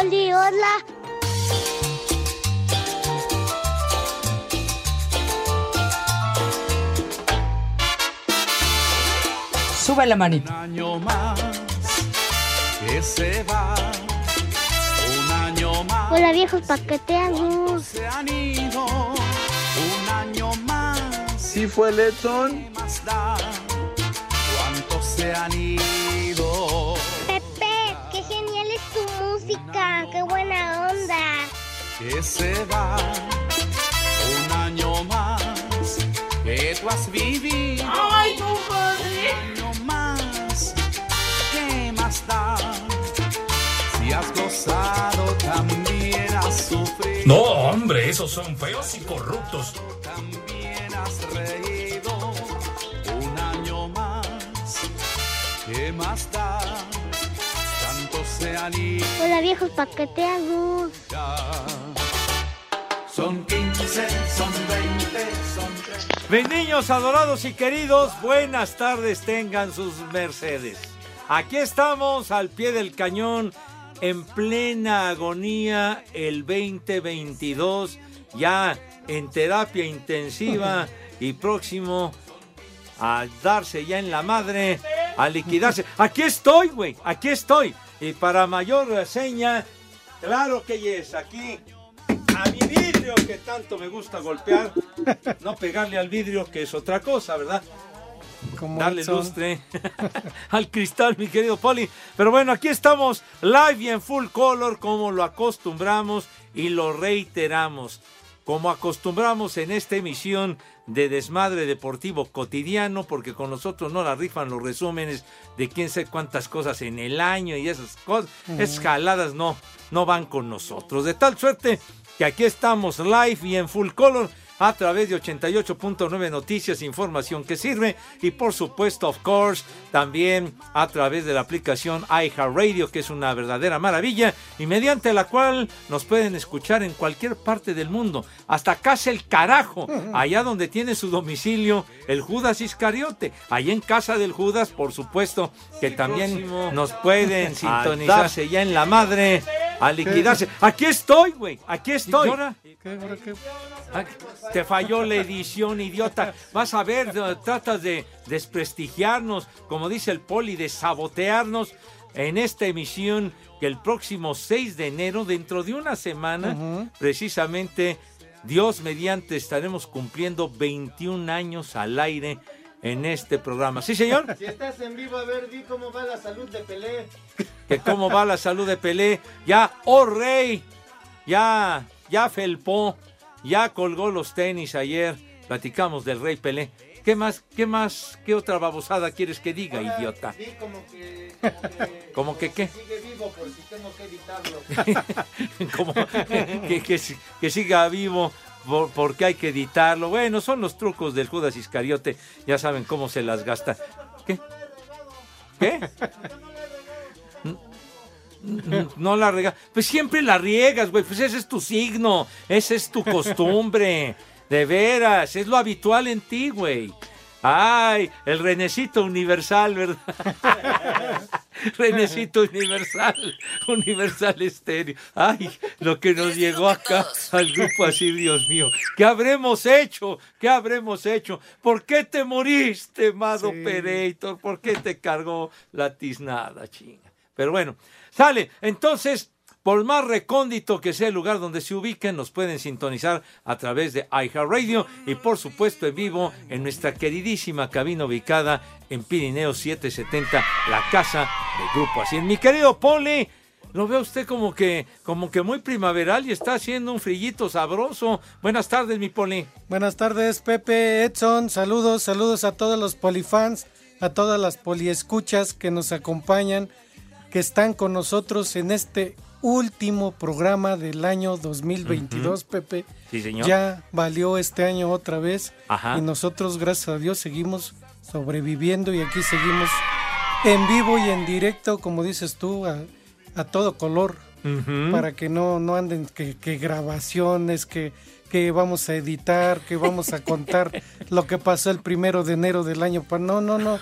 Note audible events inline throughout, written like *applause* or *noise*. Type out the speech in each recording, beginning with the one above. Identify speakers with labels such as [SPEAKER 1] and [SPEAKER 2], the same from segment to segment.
[SPEAKER 1] Poli, hola.
[SPEAKER 2] Sube la manita.
[SPEAKER 3] Un año más que se va. Un año más.
[SPEAKER 1] Hola, viejos paqueteados.
[SPEAKER 3] Se han ido. Un año más.
[SPEAKER 4] ¿Sí fue
[SPEAKER 3] da? ¿Cuántos se han ido? Que se va. Un año más que tú has vivido.
[SPEAKER 2] ¡Ay, compadre!
[SPEAKER 3] Un año más. ¿Qué más da? Si has gozado, también has sufrido.
[SPEAKER 5] No, hombre, esos son feos y corruptos.
[SPEAKER 3] También has reído. Un año más. ¿Qué más da?
[SPEAKER 1] Hola, viejos paqueteados.
[SPEAKER 3] Son 15, son 20, son 30.
[SPEAKER 6] Mis niños adorados y queridos, buenas tardes tengan sus mercedes. Aquí estamos al pie del cañón, en plena agonía, el 2022, ya en terapia intensiva y próximo a darse ya en la madre, a liquidarse. Aquí estoy, güey, aquí estoy. Y para mayor reseña, claro que es aquí, a mi vidrio que tanto me gusta golpear, no pegarle al vidrio que es otra cosa, ¿verdad?
[SPEAKER 7] Como
[SPEAKER 6] Darle lustre *laughs* al cristal, mi querido Poli. Pero bueno, aquí estamos live y en full color como lo acostumbramos y lo reiteramos. Como acostumbramos en esta emisión de Desmadre Deportivo Cotidiano, porque con nosotros no la rifan los resúmenes de quién sé cuántas cosas en el año y esas cosas. Esas jaladas no, no van con nosotros. De tal suerte que aquí estamos live y en full color a través de 88.9 Noticias, información que sirve y por supuesto, of course, también a través de la aplicación iHeartRadio, que es una verdadera maravilla y mediante la cual nos pueden escuchar en cualquier parte del mundo, hasta casa el carajo, allá donde tiene su domicilio el Judas Iscariote, allá en casa del Judas, por supuesto, que también nos pueden sintonizarse ya en la madre, a liquidarse. Aquí estoy, güey, aquí estoy.
[SPEAKER 7] ¿Qué, ahora qué?
[SPEAKER 6] Te falló la edición, idiota. Vas a ver, tratas de desprestigiarnos, como dice el poli, de sabotearnos en esta emisión que el próximo 6 de enero, dentro de una semana, precisamente, Dios mediante, estaremos cumpliendo 21 años al aire en este programa. ¿Sí, señor?
[SPEAKER 8] Si estás en vivo, a ver, di cómo va la salud de Pelé.
[SPEAKER 6] que cómo va la salud de Pelé. Ya, oh rey, ya, ya felpó, ya colgó los tenis ayer. Platicamos del rey Pelé. ¿Qué más, qué más, qué otra babosada quieres que diga,
[SPEAKER 8] Ahora,
[SPEAKER 6] idiota?
[SPEAKER 8] Di como que, *laughs* como que,
[SPEAKER 6] ¿Cómo que qué?
[SPEAKER 8] sigue vivo por si tengo que editarlo. *laughs*
[SPEAKER 6] Como que, que que siga vivo por- porque hay que editarlo. Bueno, son los trucos del Judas Iscariote. Ya saben cómo se las gasta. ¿Qué? ¿Qué? *laughs* No la riegas. Pues siempre la riegas, güey. Pues ese es tu signo. Esa es tu costumbre. *laughs* De veras. Es lo habitual en ti, güey. Ay, el renecito universal, ¿verdad? *laughs* renecito universal. Universal estéreo. Ay, lo que nos llegó acá al grupo así, Dios mío. ¿Qué habremos hecho? ¿Qué habremos hecho? ¿Por qué te moriste, Mado
[SPEAKER 7] Sí.
[SPEAKER 6] Operator? ¿Por qué te cargó la tiznada, chinga? Pero bueno, sale. Entonces, por más recóndito que sea el lugar donde se ubiquen, nos pueden sintonizar a través de iHeartRadio y por supuesto en vivo en nuestra queridísima cabina ubicada en Pirineo 770, la casa del Grupo Así. Mi querido Poli, lo ve usted como que, como que muy primaveral y está haciendo un frillito sabroso. Buenas tardes, mi Poli.
[SPEAKER 7] Buenas tardes, Pepe, Edson. Saludos, saludos a todos los polifans, a todas las poliescuchas que nos acompañan
[SPEAKER 9] que están con nosotros en este último programa del año 2022, Pepe.
[SPEAKER 6] Sí, señor.
[SPEAKER 9] Ya valió este año otra vez
[SPEAKER 6] Ajá.
[SPEAKER 9] y nosotros, gracias a Dios, seguimos sobreviviendo y aquí seguimos en vivo y en directo, como dices tú, a, a todo color, para que no, no anden que, que grabaciones, que, que vamos a editar, que vamos a contar *laughs* lo que pasó el primero de enero del año. No, no, no.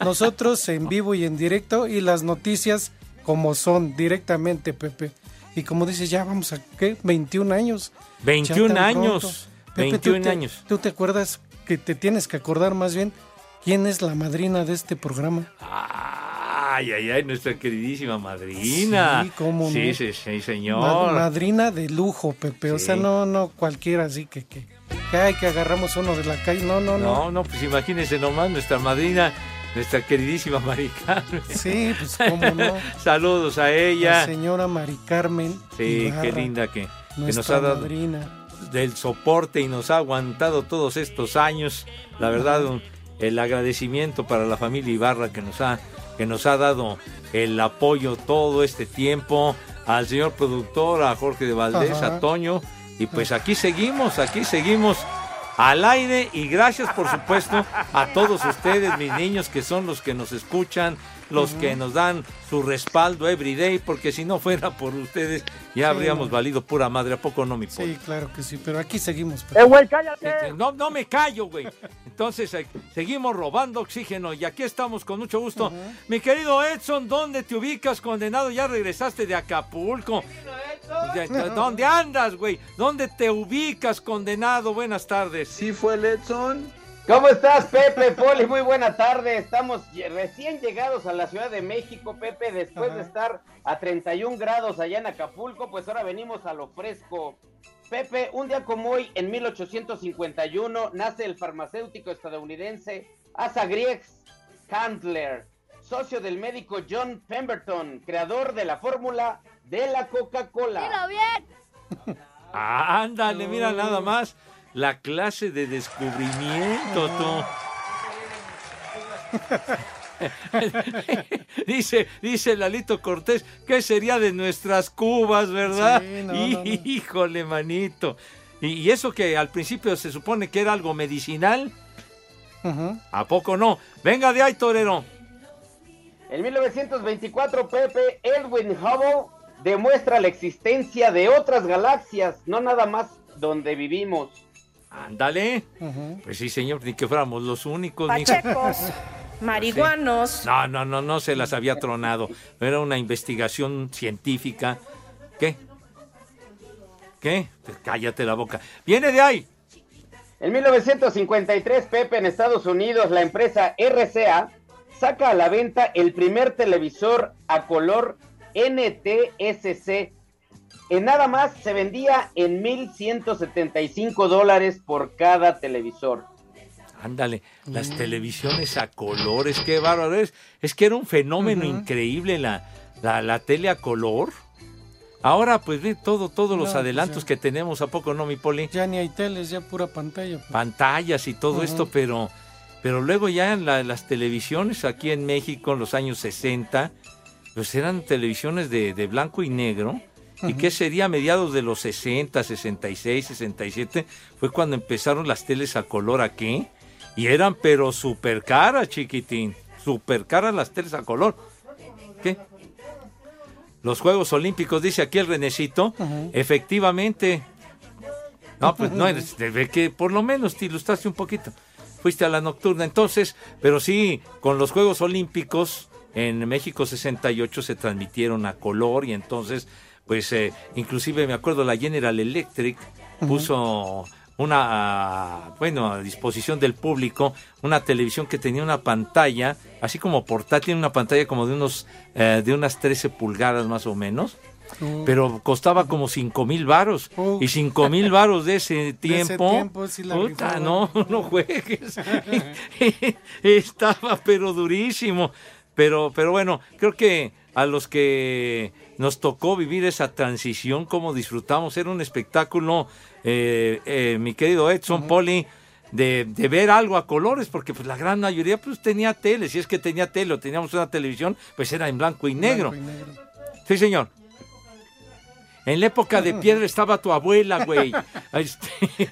[SPEAKER 9] Nosotros en vivo y en directo y las noticias como son directamente, Pepe. Y como dices, ya vamos a, ¿qué? 21 años. Ya
[SPEAKER 6] 21
[SPEAKER 9] tan
[SPEAKER 6] años.
[SPEAKER 9] Pepe, ¿tú
[SPEAKER 6] 21
[SPEAKER 9] te-
[SPEAKER 6] años.
[SPEAKER 9] ¿Tú te acuerdas que te tienes que acordar más bien quién es la madrina de este programa?
[SPEAKER 6] Ay, ay, ay, nuestra queridísima madrina.
[SPEAKER 9] Sí, cómo
[SPEAKER 6] Sí,
[SPEAKER 9] no.
[SPEAKER 6] sí, sí,
[SPEAKER 9] Ma-
[SPEAKER 6] señor.
[SPEAKER 9] madrina de lujo, Pepe. O sea, no, no cualquiera así que, que, que, ay, que agarramos uno de la calle. No, no, no.
[SPEAKER 6] No, no, pues imagínense nomás nuestra madrina, nuestra queridísima Mari Carmen.
[SPEAKER 9] Sí, pues cómo no. *laughs*
[SPEAKER 6] Saludos a
[SPEAKER 9] La
[SPEAKER 6] ella.
[SPEAKER 9] señora Mari Carmen.
[SPEAKER 6] Sí,
[SPEAKER 9] Ibarra,
[SPEAKER 6] qué linda que, que nos ha dado
[SPEAKER 9] madrina.
[SPEAKER 6] del soporte y nos ha aguantado todos estos años. La verdad, un- el agradecimiento para la familia Ibarra que nos ha que nos ha dado el apoyo todo este tiempo, al señor productor, a Jorge de Valdés,
[SPEAKER 9] Ajá.
[SPEAKER 6] a Toño, y pues aquí seguimos, aquí seguimos al aire. Y gracias por supuesto a todos ustedes, mis niños, que son los que nos escuchan, los que nos dan su respaldo everyday, porque si no fuera por ustedes ya habríamos
[SPEAKER 9] no.
[SPEAKER 6] valido pura madre, ¿a poco no, mi pollo?
[SPEAKER 9] Sí, claro que sí, pero aquí seguimos. Pepe.
[SPEAKER 10] ¡Eh, güey, cállate!
[SPEAKER 6] Este, No, no me callo, güey. Entonces, eh, seguimos robando oxígeno y aquí estamos con mucho gusto. Mi querido Edson, ¿dónde te ubicas, condenado? Ya regresaste de Acapulco. ¿Dónde andas, güey? ¿Dónde te ubicas, condenado? Buenas tardes.
[SPEAKER 11] Sí fue el Edson.
[SPEAKER 10] ¿Cómo estás, Pepe, Poli? Muy buena tarde. Estamos recién llegados a la Ciudad de México, Pepe, después de estar a 31 grados allá en Acapulco, pues ahora venimos a lo fresco. Pepe, un día como hoy, en 1851, nace el farmacéutico estadounidense Asa Griegs Candler, socio del médico John Pemberton, creador de la fórmula de la Coca-Cola.
[SPEAKER 12] bien!
[SPEAKER 6] Ándale, mira nada más. La clase de descubrimiento, tú. *laughs* dice, dice Lalito Cortés, ¿qué sería de nuestras cubas, verdad?
[SPEAKER 9] Sí, no, no, no.
[SPEAKER 6] Híjole, manito. Y, y eso que al principio se supone que era algo medicinal. ¿a poco no? Venga de ahí, torero.
[SPEAKER 10] En 1924, Pepe, Edwin Hubble demuestra la existencia de otras galaxias, no nada más donde vivimos.
[SPEAKER 6] Ándale. Pues sí, señor, ni que fuéramos los únicos. ni-
[SPEAKER 13] Pachecos, *laughs* marihuanos.
[SPEAKER 6] No, no, no, no se las había tronado. Era una investigación científica. ¿Qué? ¿Qué? Pues cállate la boca. Viene de ahí.
[SPEAKER 10] En 1953, Pepe, en Estados Unidos, la empresa RCA saca a la venta el primer televisor a color NTSC. En nada más se vendía en 1.175 dólares por cada televisor.
[SPEAKER 6] Ándale, las televisiones a colores, qué bárbaro es. Es que era un fenómeno increíble la, la, la tele a color. Ahora, pues ve todo, todos los
[SPEAKER 9] No, pues
[SPEAKER 6] adelantos
[SPEAKER 9] ya.
[SPEAKER 6] que tenemos, ¿a poco no, mi poli?
[SPEAKER 9] Ya ni hay teles, ya pura pantalla. pues.
[SPEAKER 6] pantallas y todo esto, pero, pero luego ya en la- las televisiones aquí en México en los años 60, pues eran televisiones de, de blanco y negro. ¿Y qué sería a mediados de los 60, 66, 67? Fue cuando empezaron las teles a color aquí. Y eran pero súper caras, chiquitín. Súper caras las teles a color. ¿Qué? Los Juegos Olímpicos, dice aquí el Renecito. Efectivamente, no, pues no eres, de que por lo menos te ilustraste un poquito. Fuiste a la nocturna entonces, pero sí, con los Juegos Olímpicos en México 68 se transmitieron a color y entonces, pues, eh, inclusive me acuerdo la General Electric puso una, bueno, a disposición del público, una televisión que tenía una pantalla, así como portátil, una pantalla como de unos, eh, de unas 13 pulgadas más o menos
[SPEAKER 9] Uh,
[SPEAKER 6] pero costaba como cinco mil varos.
[SPEAKER 9] Uh.
[SPEAKER 6] y cinco mil varos *laughs* de ese tiempo,
[SPEAKER 9] tiempo sí la
[SPEAKER 6] puta,
[SPEAKER 9] rifaban.
[SPEAKER 6] no *laughs* no juegues. *laughs* Estaba pero durísimo. Pero pero bueno creo que a los que nos tocó vivir esa transición como disfrutamos era un espectáculo eh, eh, mi querido Edson Poli de, de ver algo a colores, porque pues la gran mayoría pues tenía tele, si es que tenía tele o teníamos una televisión, pues era en blanco y negro.
[SPEAKER 9] Blanco y negro.
[SPEAKER 6] Sí, señor. En la época de piedra estaba tu abuela, güey. *laughs* Este, *laughs*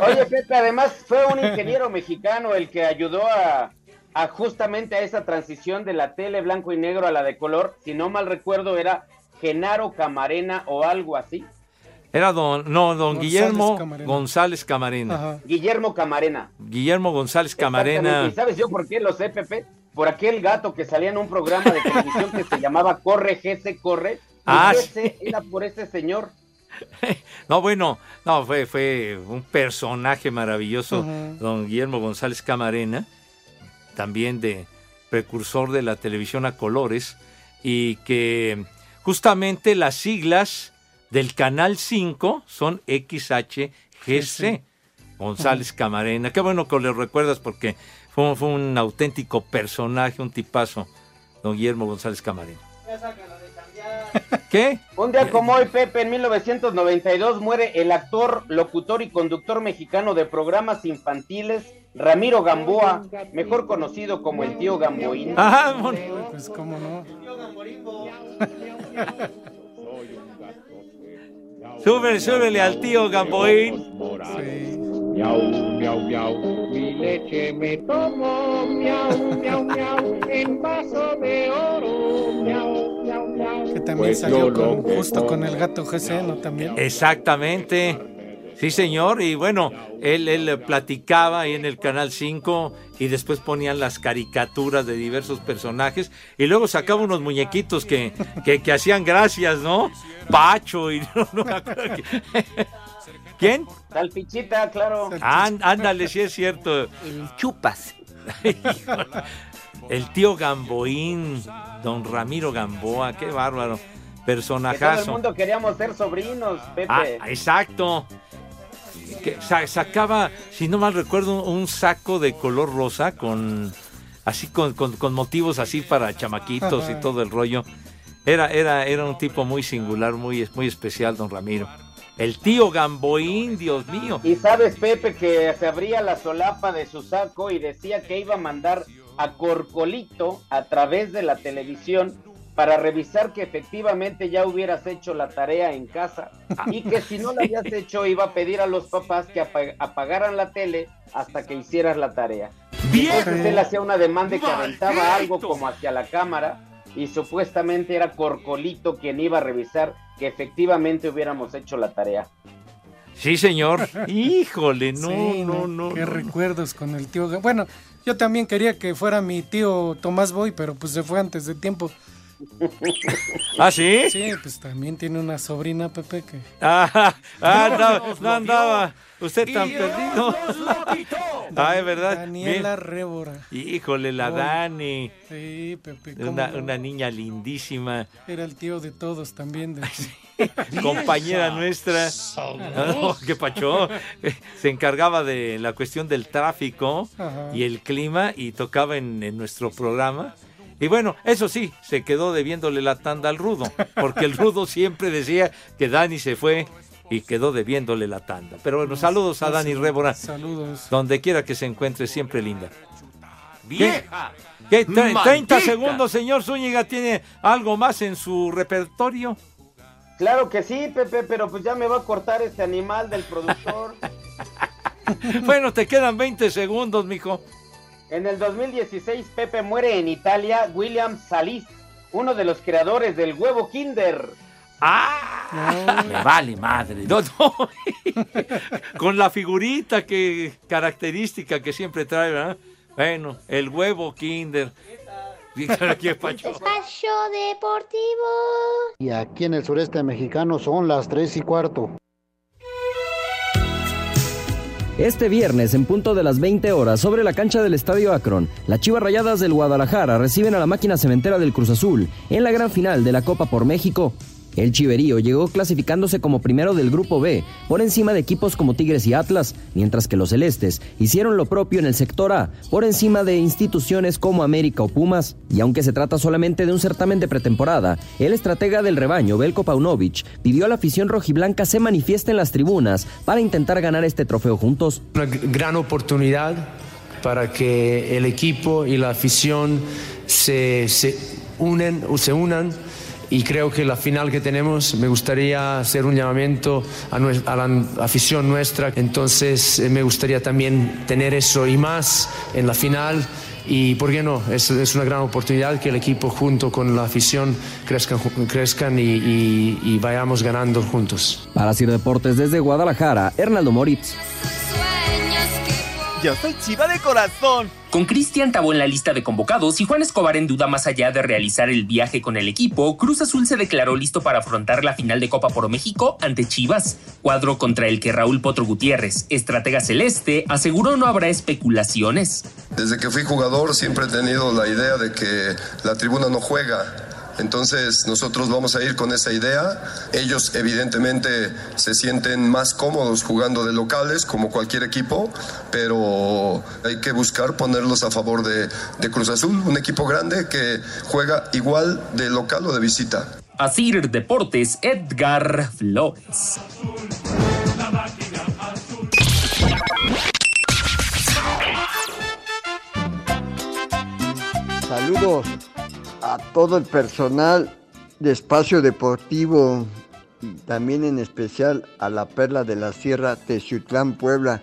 [SPEAKER 10] Oye, Pepe, además fue un ingeniero mexicano el que ayudó a, a justamente a esa transición de la tele blanco y negro a la de color. Si no mal recuerdo, era Genaro Camarena o algo así.
[SPEAKER 6] Era don, no, don
[SPEAKER 9] González
[SPEAKER 6] Guillermo
[SPEAKER 9] Camarena.
[SPEAKER 6] González Camarena.
[SPEAKER 9] Ajá.
[SPEAKER 10] Guillermo Camarena.
[SPEAKER 6] Guillermo González. Camarena.
[SPEAKER 10] ¿Y sabes yo por qué lo sé, Pepe? Por aquel gato que salía en un programa de televisión que se llamaba Corre, Gese, Corre. Y
[SPEAKER 6] Ah,
[SPEAKER 10] ese era por ese señor. *laughs*
[SPEAKER 6] No, bueno, no, fue, fue un personaje maravilloso, don Guillermo González Camarena, también de precursor de la televisión a colores, y que justamente las siglas del Canal 5 son XHGC. González Camarena, qué bueno que le recuerdas porque fue, fue un auténtico personaje, un tipazo, don Guillermo González Camarena. *laughs* ¿Qué?
[SPEAKER 10] Un día como hoy, Pepe, en 1992 muere el actor, locutor y conductor mexicano de programas infantiles Ramiro Gamboa, mejor conocido como el tío Gamboín.
[SPEAKER 6] Ah, mon-
[SPEAKER 9] Pues cómo no.
[SPEAKER 6] súbele, súbele al tío Gamboín.
[SPEAKER 9] Sí.
[SPEAKER 14] Miau, miau, miau, mi leche me tomo, miau, miau, miau, en vaso de oro, miau, miau, miau.
[SPEAKER 9] Que también
[SPEAKER 14] Pues
[SPEAKER 9] salió con, justo con el gato GC, ¿no? También.
[SPEAKER 6] Exactamente. Sí, señor. Y bueno, él, él platicaba ahí en el Canal 5 y después ponían las caricaturas de diversos personajes y luego sacaba unos muñequitos que, que, que hacían gracias, ¿no? Pacho y *laughs* no, no me acuerdo que- ¿Quién?
[SPEAKER 10] Salpichita, claro.
[SPEAKER 6] Án- ándale, sí es cierto.
[SPEAKER 15] El chupas. *laughs*
[SPEAKER 6] El tío Gamboín, don Ramiro Gamboa, qué bárbaro.
[SPEAKER 10] Que todo el
[SPEAKER 6] Personajazo.
[SPEAKER 10] mundo queríamos ser sobrinos, Pepe.
[SPEAKER 6] Ah, exacto. Que sa- sacaba, si no mal recuerdo, un saco de color rosa con así con, con- con motivos así para chamaquitos y todo el rollo. Era, era, era un tipo muy singular, muy, muy especial, don Ramiro. El tío Gamboín, Dios mío.
[SPEAKER 10] Y sabes, Pepe, que se abría la solapa de su saco y decía que iba a mandar a Corcolito a través de la televisión para revisar que efectivamente ya hubieras hecho la tarea en casa y que si no la habías hecho iba a pedir a los papás que apa- apagaran la tele hasta que hicieras la tarea. Entonces él hacía una demanda y que aventaba algo como hacia la cámara y supuestamente era Corcolito quien iba a revisar que efectivamente hubiéramos hecho la tarea.
[SPEAKER 6] Sí, señor. *laughs* Híjole, no,
[SPEAKER 9] Sí,
[SPEAKER 6] no, no.
[SPEAKER 9] Qué
[SPEAKER 6] no.
[SPEAKER 9] recuerdos con el tío. Bueno, yo también quería que fuera mi tío Tomás Boy, pero pues se fue antes de tiempo. *laughs*
[SPEAKER 6] ¿Ah, sí?
[SPEAKER 9] Sí, pues también tiene una sobrina, Pepe, que... *laughs*
[SPEAKER 6] Ah, ah, no, no andaba. Usted tan perdido. *laughs* Ah, es verdad.
[SPEAKER 9] Daniela
[SPEAKER 6] Bien.
[SPEAKER 9] Rébora.
[SPEAKER 6] Híjole, la
[SPEAKER 9] Oh.
[SPEAKER 6] Dani.
[SPEAKER 9] Sí, Pepe.
[SPEAKER 6] Una,
[SPEAKER 9] no.
[SPEAKER 6] una niña lindísima,
[SPEAKER 9] Era el tío de todos también. de-
[SPEAKER 6] compañera nuestra. Oh, qué pacho. Se encargaba de la cuestión del tráfico
[SPEAKER 9] Ajá.
[SPEAKER 6] y el clima y tocaba en, en nuestro programa. Y bueno, eso sí, se quedó debiéndole la tanda al rudo, porque el rudo siempre decía que Dani se fue y quedó debiéndole la tanda. Pero bueno, saludos a Dani Rébora,
[SPEAKER 9] Saludos.
[SPEAKER 6] donde quiera que se encuentre, siempre linda.
[SPEAKER 16] ¡Vieja!
[SPEAKER 6] ¿Qué?
[SPEAKER 16] ¡Maldita!
[SPEAKER 6] 30 segundos, señor Zúñiga, ¿tiene algo más en su repertorio?
[SPEAKER 10] Claro que sí, Pepe, pero pues ya me va a cortar este animal del productor. *laughs*
[SPEAKER 6] Bueno, te quedan 20 segundos, mijo.
[SPEAKER 10] En el 2016, Pepe muere en Italia William Salis, uno de los creadores del huevo Kinder.
[SPEAKER 6] ¡Ah! Me vale madre. No, no. *laughs* Con la figurita que característica que siempre trae, ¿verdad? Bueno, el huevo Kinder. ¿Qué pacho?
[SPEAKER 1] Espacio Deportivo.
[SPEAKER 17] Y aquí en el sureste mexicano son las 3 y cuarto.
[SPEAKER 18] Este viernes, en punto de las 20 horas, sobre la cancha del Estadio Akron, las Chivas Rayadas del Guadalajara reciben a la máquina cementera del Cruz Azul en la gran final de la Copa por México. El Chiverío llegó clasificándose como primero del Grupo B, por encima de equipos como Tigres y Atlas, mientras que los Celestes hicieron lo propio en el sector A, por encima de instituciones como América o Pumas. Y aunque se trata solamente de un certamen de pretemporada, el estratega del rebaño, Belko Paunovic, pidió a la afición rojiblanca se manifieste en las tribunas para intentar ganar este trofeo juntos.
[SPEAKER 19] Una gran oportunidad para que el equipo y la afición se, se unen o se unan y creo que la final que tenemos me gustaría hacer un llamamiento a, a la afición nuestra. Entonces eh, me gustaría también tener eso y más en la final. Y por qué no es, es una gran oportunidad que el equipo junto con la afición crezcan, crezcan y, y- y vayamos ganando juntos.
[SPEAKER 18] Para Sir Deportes desde Guadalajara, Hernaldo Moritz.
[SPEAKER 20] Yo soy chiva de corazón. Con Cristian Tabó en la lista de convocados y Juan Escobar en duda más allá de realizar el viaje con el equipo, Cruz Azul se declaró listo para afrontar la final de Copa por México ante Chivas, cuadro contra el que Raúl Potro Gutiérrez, estratega celeste, aseguró no habrá especulaciones.
[SPEAKER 21] Desde que fui jugador siempre he tenido la idea de que la tribuna no juega. Entonces nosotros vamos a ir con esa idea. Ellos evidentemente se sienten más cómodos jugando de locales como cualquier equipo, pero hay que buscar ponerlos a favor de, de Cruz Azul, un equipo grande que juega igual de local o de visita.
[SPEAKER 20] Asir Deportes, Edgar Flores.
[SPEAKER 22] Saludos a todo el personal de Espacio Deportivo y también en especial a la Perla de la Sierra Teciutlán, Puebla,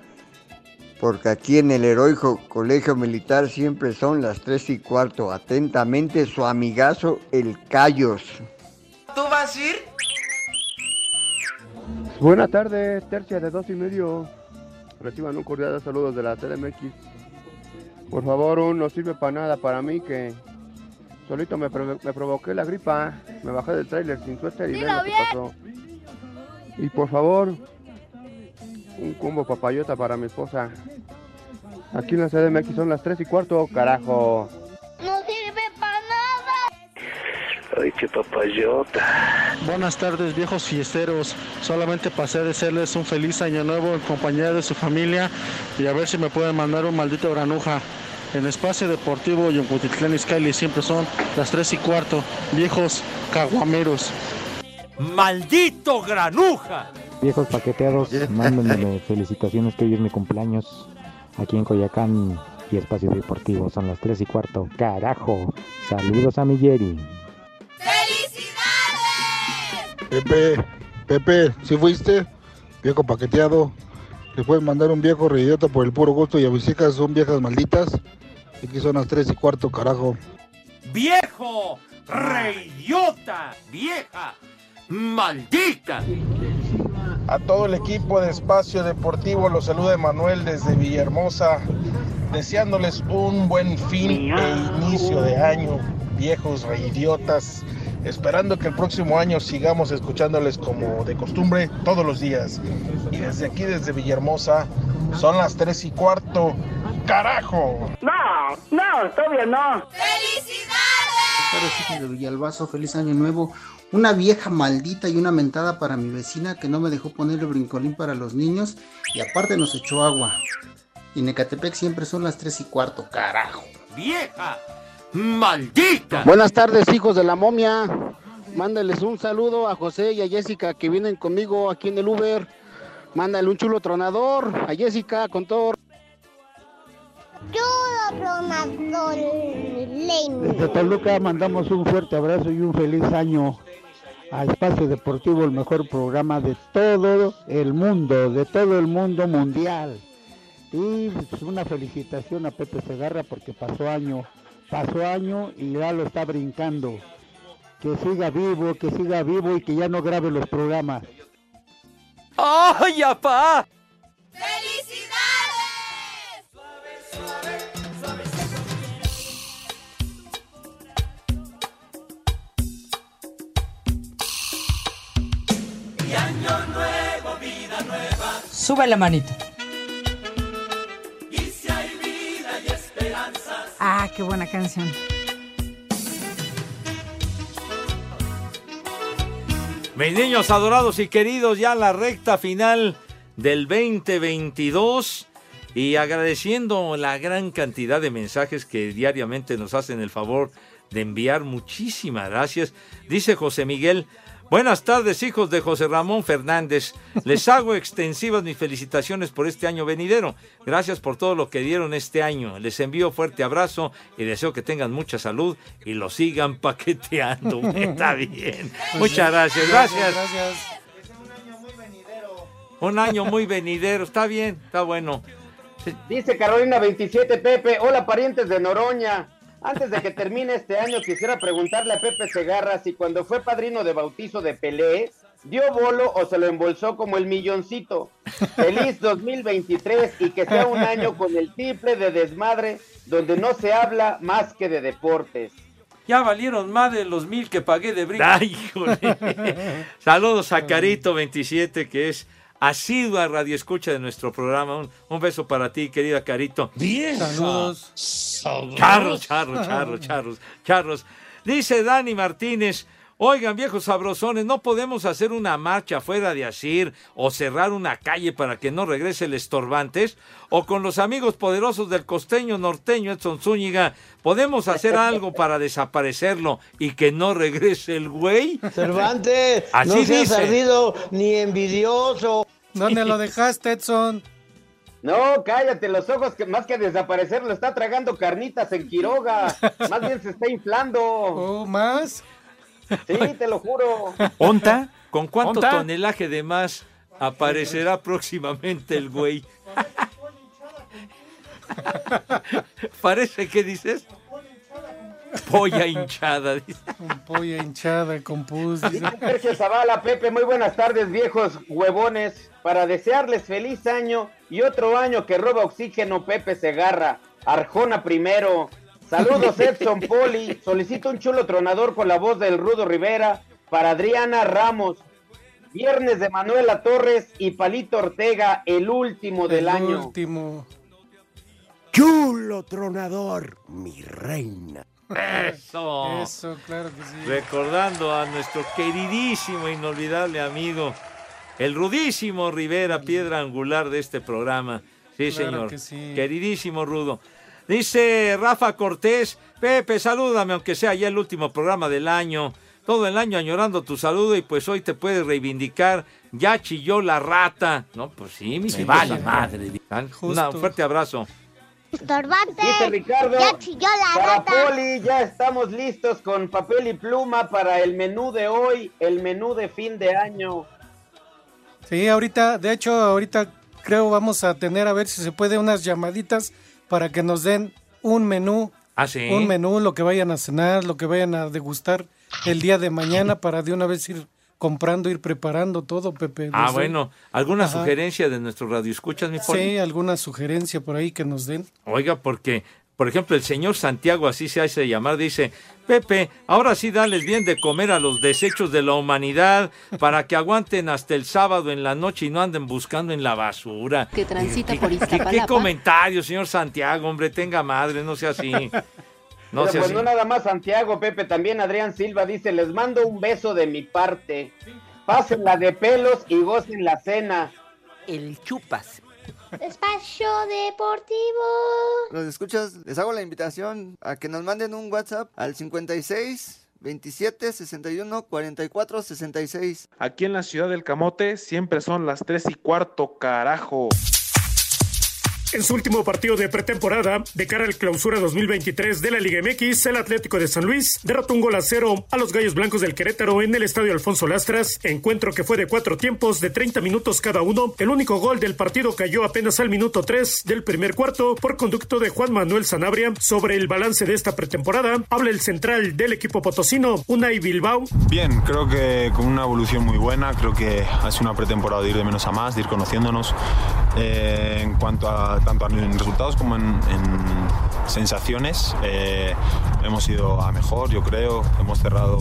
[SPEAKER 22] porque aquí en el heroico Colegio Militar siempre son las tres y cuarto. Atentamente su amigazo El Cayos.
[SPEAKER 23] ¿Tú vas a ir?
[SPEAKER 24] Buenas tardes, tercia de dos y medio. Reciban un cordial saludo de la CDMX. Por favor, un no sirve para nada para mí que solito me, me provoqué la gripa. Me bajé del tráiler sin suéter y vean lo que pasó. Y por favor, un combo papayota para mi esposa. Aquí en la CDMX son las tres y cuarto, carajo.
[SPEAKER 1] No sirve para nada.
[SPEAKER 25] Ay, qué papayota.
[SPEAKER 26] Buenas tardes, viejos fiesteros. Solamente pasé a desearles un feliz año nuevo en compañía de su familia y a ver si me pueden mandar un maldito granuja. En Espacio Deportivo y en Cutitlán Izcalli siempre son las 3 y cuarto. Viejos caguameros.
[SPEAKER 6] ¡Maldito granuja!
[SPEAKER 27] Viejos paqueteados, *laughs* mándenme felicitaciones que hoy es mi cumpleaños aquí en Coyacán y Espacio Deportivo. Son las 3 y cuarto. ¡Carajo! Saludos a mi Jerry.
[SPEAKER 28] Pepe, Pepe, si fuiste, viejo paqueteado, le puedes mandar un viejo reidiota por el puro gusto y a mis hijas son viejas malditas. Aquí son las tres y cuarto, carajo.
[SPEAKER 6] ¡Viejo! ¡Reidiota! ¡Vieja! ¡Maldita!
[SPEAKER 29] A todo el equipo de Espacio Deportivo los saluda Manuel desde Villahermosa, deseándoles un buen fin e inicio de año, viejos reidiotas, esperando que el próximo año sigamos escuchándoles como de costumbre todos los días. Y desde aquí, desde Villahermosa, son las tres y cuarto. ¡Carajo!
[SPEAKER 30] No, no, todavía no.
[SPEAKER 17] Hijos de Villalbazo, feliz año nuevo. Una vieja maldita y una mentada para mi vecina que no me dejó poner el brincolín para los niños y aparte nos echó agua. Y en Ecatepec siempre son las 3 y cuarto, carajo.
[SPEAKER 6] ¡Vieja! ¡Maldita!
[SPEAKER 31] Buenas tardes, hijos de la momia. Mándales un saludo a José y a Jessica que vienen conmigo aquí en el Uber. Mándale un chulo tronador a Jessica con todo.
[SPEAKER 1] Chulo tronador.
[SPEAKER 27] Desde Toluca mandamos un fuerte abrazo y un feliz año a Espacio Deportivo, el mejor programa de todo el mundo, de todo el mundo mundial. Y pues, una felicitación a Pepe Segarra porque pasó año, pasó año y ya lo está brincando. Que siga vivo, que siga vivo y que ya no grabe los programas.
[SPEAKER 6] ¡Ay, apá!
[SPEAKER 32] Y año nuevo, vida nueva.
[SPEAKER 33] Sube la manita.
[SPEAKER 34] Ah, qué buena canción.
[SPEAKER 6] Mis niños adorados y queridos, ya la recta final del 2022 y agradeciendo la gran cantidad de mensajes que diariamente nos hacen el favor de enviar. Muchísimas gracias. Dice José Miguel, buenas tardes hijos de José Ramón Fernández. Les *laughs* hago extensivas mis felicitaciones por este año venidero. Gracias por todo lo que dieron este año. Les envío fuerte abrazo y deseo que tengan mucha salud y lo sigan *laughs* paqueteando. *laughs* Está bien. Muchas gracias. Gracias. Un año muy venidero. Está bien, está bueno.
[SPEAKER 10] Dice Carolina 27 Pepe, hola parientes de Noroña. Antes de que termine este año quisiera preguntarle a Pepe Segarra si cuando fue padrino de bautizo de Pelé, dio bolo o se lo embolsó como el milloncito. Feliz 2023 y que sea un año con el triple de desmadre donde no se habla más que de deportes.
[SPEAKER 6] Ya valieron más de los mil que pagué de brinco. Ay, híjole. Saludos a Carito27, que es asidua radio escucha de nuestro programa. Un, un beso para ti, querida Carito.
[SPEAKER 9] Bien. Saludos.
[SPEAKER 6] Charros, charros, charros, charros, charros. Dice Dani Martínez. Oigan, viejos sabrosones, no podemos hacer una marcha fuera de Asir o cerrar una calle para que no regrese el estorbantes. O con los amigos poderosos del costeño norteño Edson Zúñiga, ¿podemos hacer algo para desaparecerlo y que no regrese el güey?
[SPEAKER 35] Cervantes,
[SPEAKER 6] Así
[SPEAKER 35] no seas
[SPEAKER 6] dice.
[SPEAKER 35] ardido ni envidioso.
[SPEAKER 9] ¿Dónde lo *laughs* dejaste, Edson?
[SPEAKER 10] No, cállate, los ojos que más que desaparecer lo está tragando carnitas en Quiroga. *laughs* Más bien se está inflando.
[SPEAKER 9] ¿Oh, más?
[SPEAKER 10] Sí, te lo juro.
[SPEAKER 6] ¿Onta? ¿Con cuánto
[SPEAKER 10] ¿Onta?
[SPEAKER 6] tonelaje de más aparecerá próximamente el güey? *laughs* Parece que dices. Polla hinchada. dice.
[SPEAKER 9] Un polla hinchada con pus. dice.
[SPEAKER 10] Sergio Zavala, Pepe, muy buenas tardes, viejos huevones. Para desearles feliz año y otro año que roba oxígeno Pepe Segarra. Arjona primero. Saludos Edson *laughs* Poli. Solicito un chulo tronador con la voz del Rudo Rivera para Adriana Ramos. Viernes de Manuela Torres y Palito Ortega, el último del
[SPEAKER 9] El
[SPEAKER 10] año.
[SPEAKER 9] último.
[SPEAKER 36] Chulo tronador, mi reina.
[SPEAKER 6] Eso.
[SPEAKER 9] Eso, claro que sí.
[SPEAKER 6] Recordando a nuestro queridísimo, inolvidable amigo, el rudísimo Rivera, piedra angular de este programa. Sí,
[SPEAKER 9] Claro
[SPEAKER 6] señor.
[SPEAKER 9] que sí.
[SPEAKER 6] Queridísimo Rudo. Dice Rafa Cortés, Pepe, salúdame, aunque sea ya el último programa del año. Todo el año añorando tu saludo y pues hoy te puedes reivindicar. Ya chilló la rata. No, pues sí, mi
[SPEAKER 36] Se vale madre.
[SPEAKER 6] Un fuerte abrazo.
[SPEAKER 1] Estorbante.
[SPEAKER 10] Dice Ricardo,
[SPEAKER 1] Ya chilló la
[SPEAKER 10] para
[SPEAKER 1] rata.
[SPEAKER 10] Poli ya estamos listos con papel y pluma para el menú de hoy, el menú de fin de año.
[SPEAKER 9] Sí, ahorita, de hecho, ahorita creo vamos a tener a ver si se puede unas llamaditas para que nos den un menú.
[SPEAKER 6] Ah, sí.
[SPEAKER 9] Un menú, lo que vayan a cenar, lo que vayan a degustar el día de mañana para de una vez ir comprando, ir preparando todo, Pepe.
[SPEAKER 6] Ah, bueno. ¿Alguna
[SPEAKER 9] Ajá.
[SPEAKER 6] sugerencia de nuestro radio escuchas, mi Poli?
[SPEAKER 9] Sí, alguna sugerencia por ahí que nos den.
[SPEAKER 6] Oiga, porque, por ejemplo, el señor Santiago, así se hace llamar, dice, Pepe, ahora sí dales bien de comer a los desechos de la humanidad para que aguanten hasta el sábado en la noche y no anden buscando en la basura.
[SPEAKER 37] Que transita
[SPEAKER 6] ¿Qué-
[SPEAKER 37] por
[SPEAKER 6] qué- ¿Qué,
[SPEAKER 37] Iztapalapa.
[SPEAKER 6] comentario, señor Santiago? Hombre, tenga madre, no sea así. No
[SPEAKER 10] Pero pues
[SPEAKER 6] así.
[SPEAKER 10] no nada más Santiago, Pepe, también Adrián Silva dice, les mando un beso de mi parte. Pásenla de pelos y gocen la cena.
[SPEAKER 37] El chupas.
[SPEAKER 1] Espacio Deportivo.
[SPEAKER 38] Los escuchas, les hago la invitación a que nos manden un WhatsApp al 56 27 61 44 66.
[SPEAKER 29] Aquí en la ciudad del Camote siempre son las 3 y cuarto, carajo.
[SPEAKER 39] En su último partido de pretemporada, de cara al clausura 2023 de la Liga MX, el Atlético de San Luis derrotó un gol a cero a los Gallos Blancos del Querétaro en el Estadio Alfonso Lastras, encuentro que fue de cuatro tiempos de 30 minutos cada uno. El único gol del partido cayó apenas al minuto 3 del primer cuarto por conducto de Juan Manuel Sanabria. Sobre el balance de esta pretemporada, habla el central del equipo potosino, Unai Bilbao.
[SPEAKER 40] Bien, creo que con una evolución muy buena, creo que ha sido una pretemporada de ir de menos a más, de ir conociéndonos eh, en cuanto a tanto en resultados como en, en sensaciones. eh, hemos ido a mejor, yo creo, hemos cerrado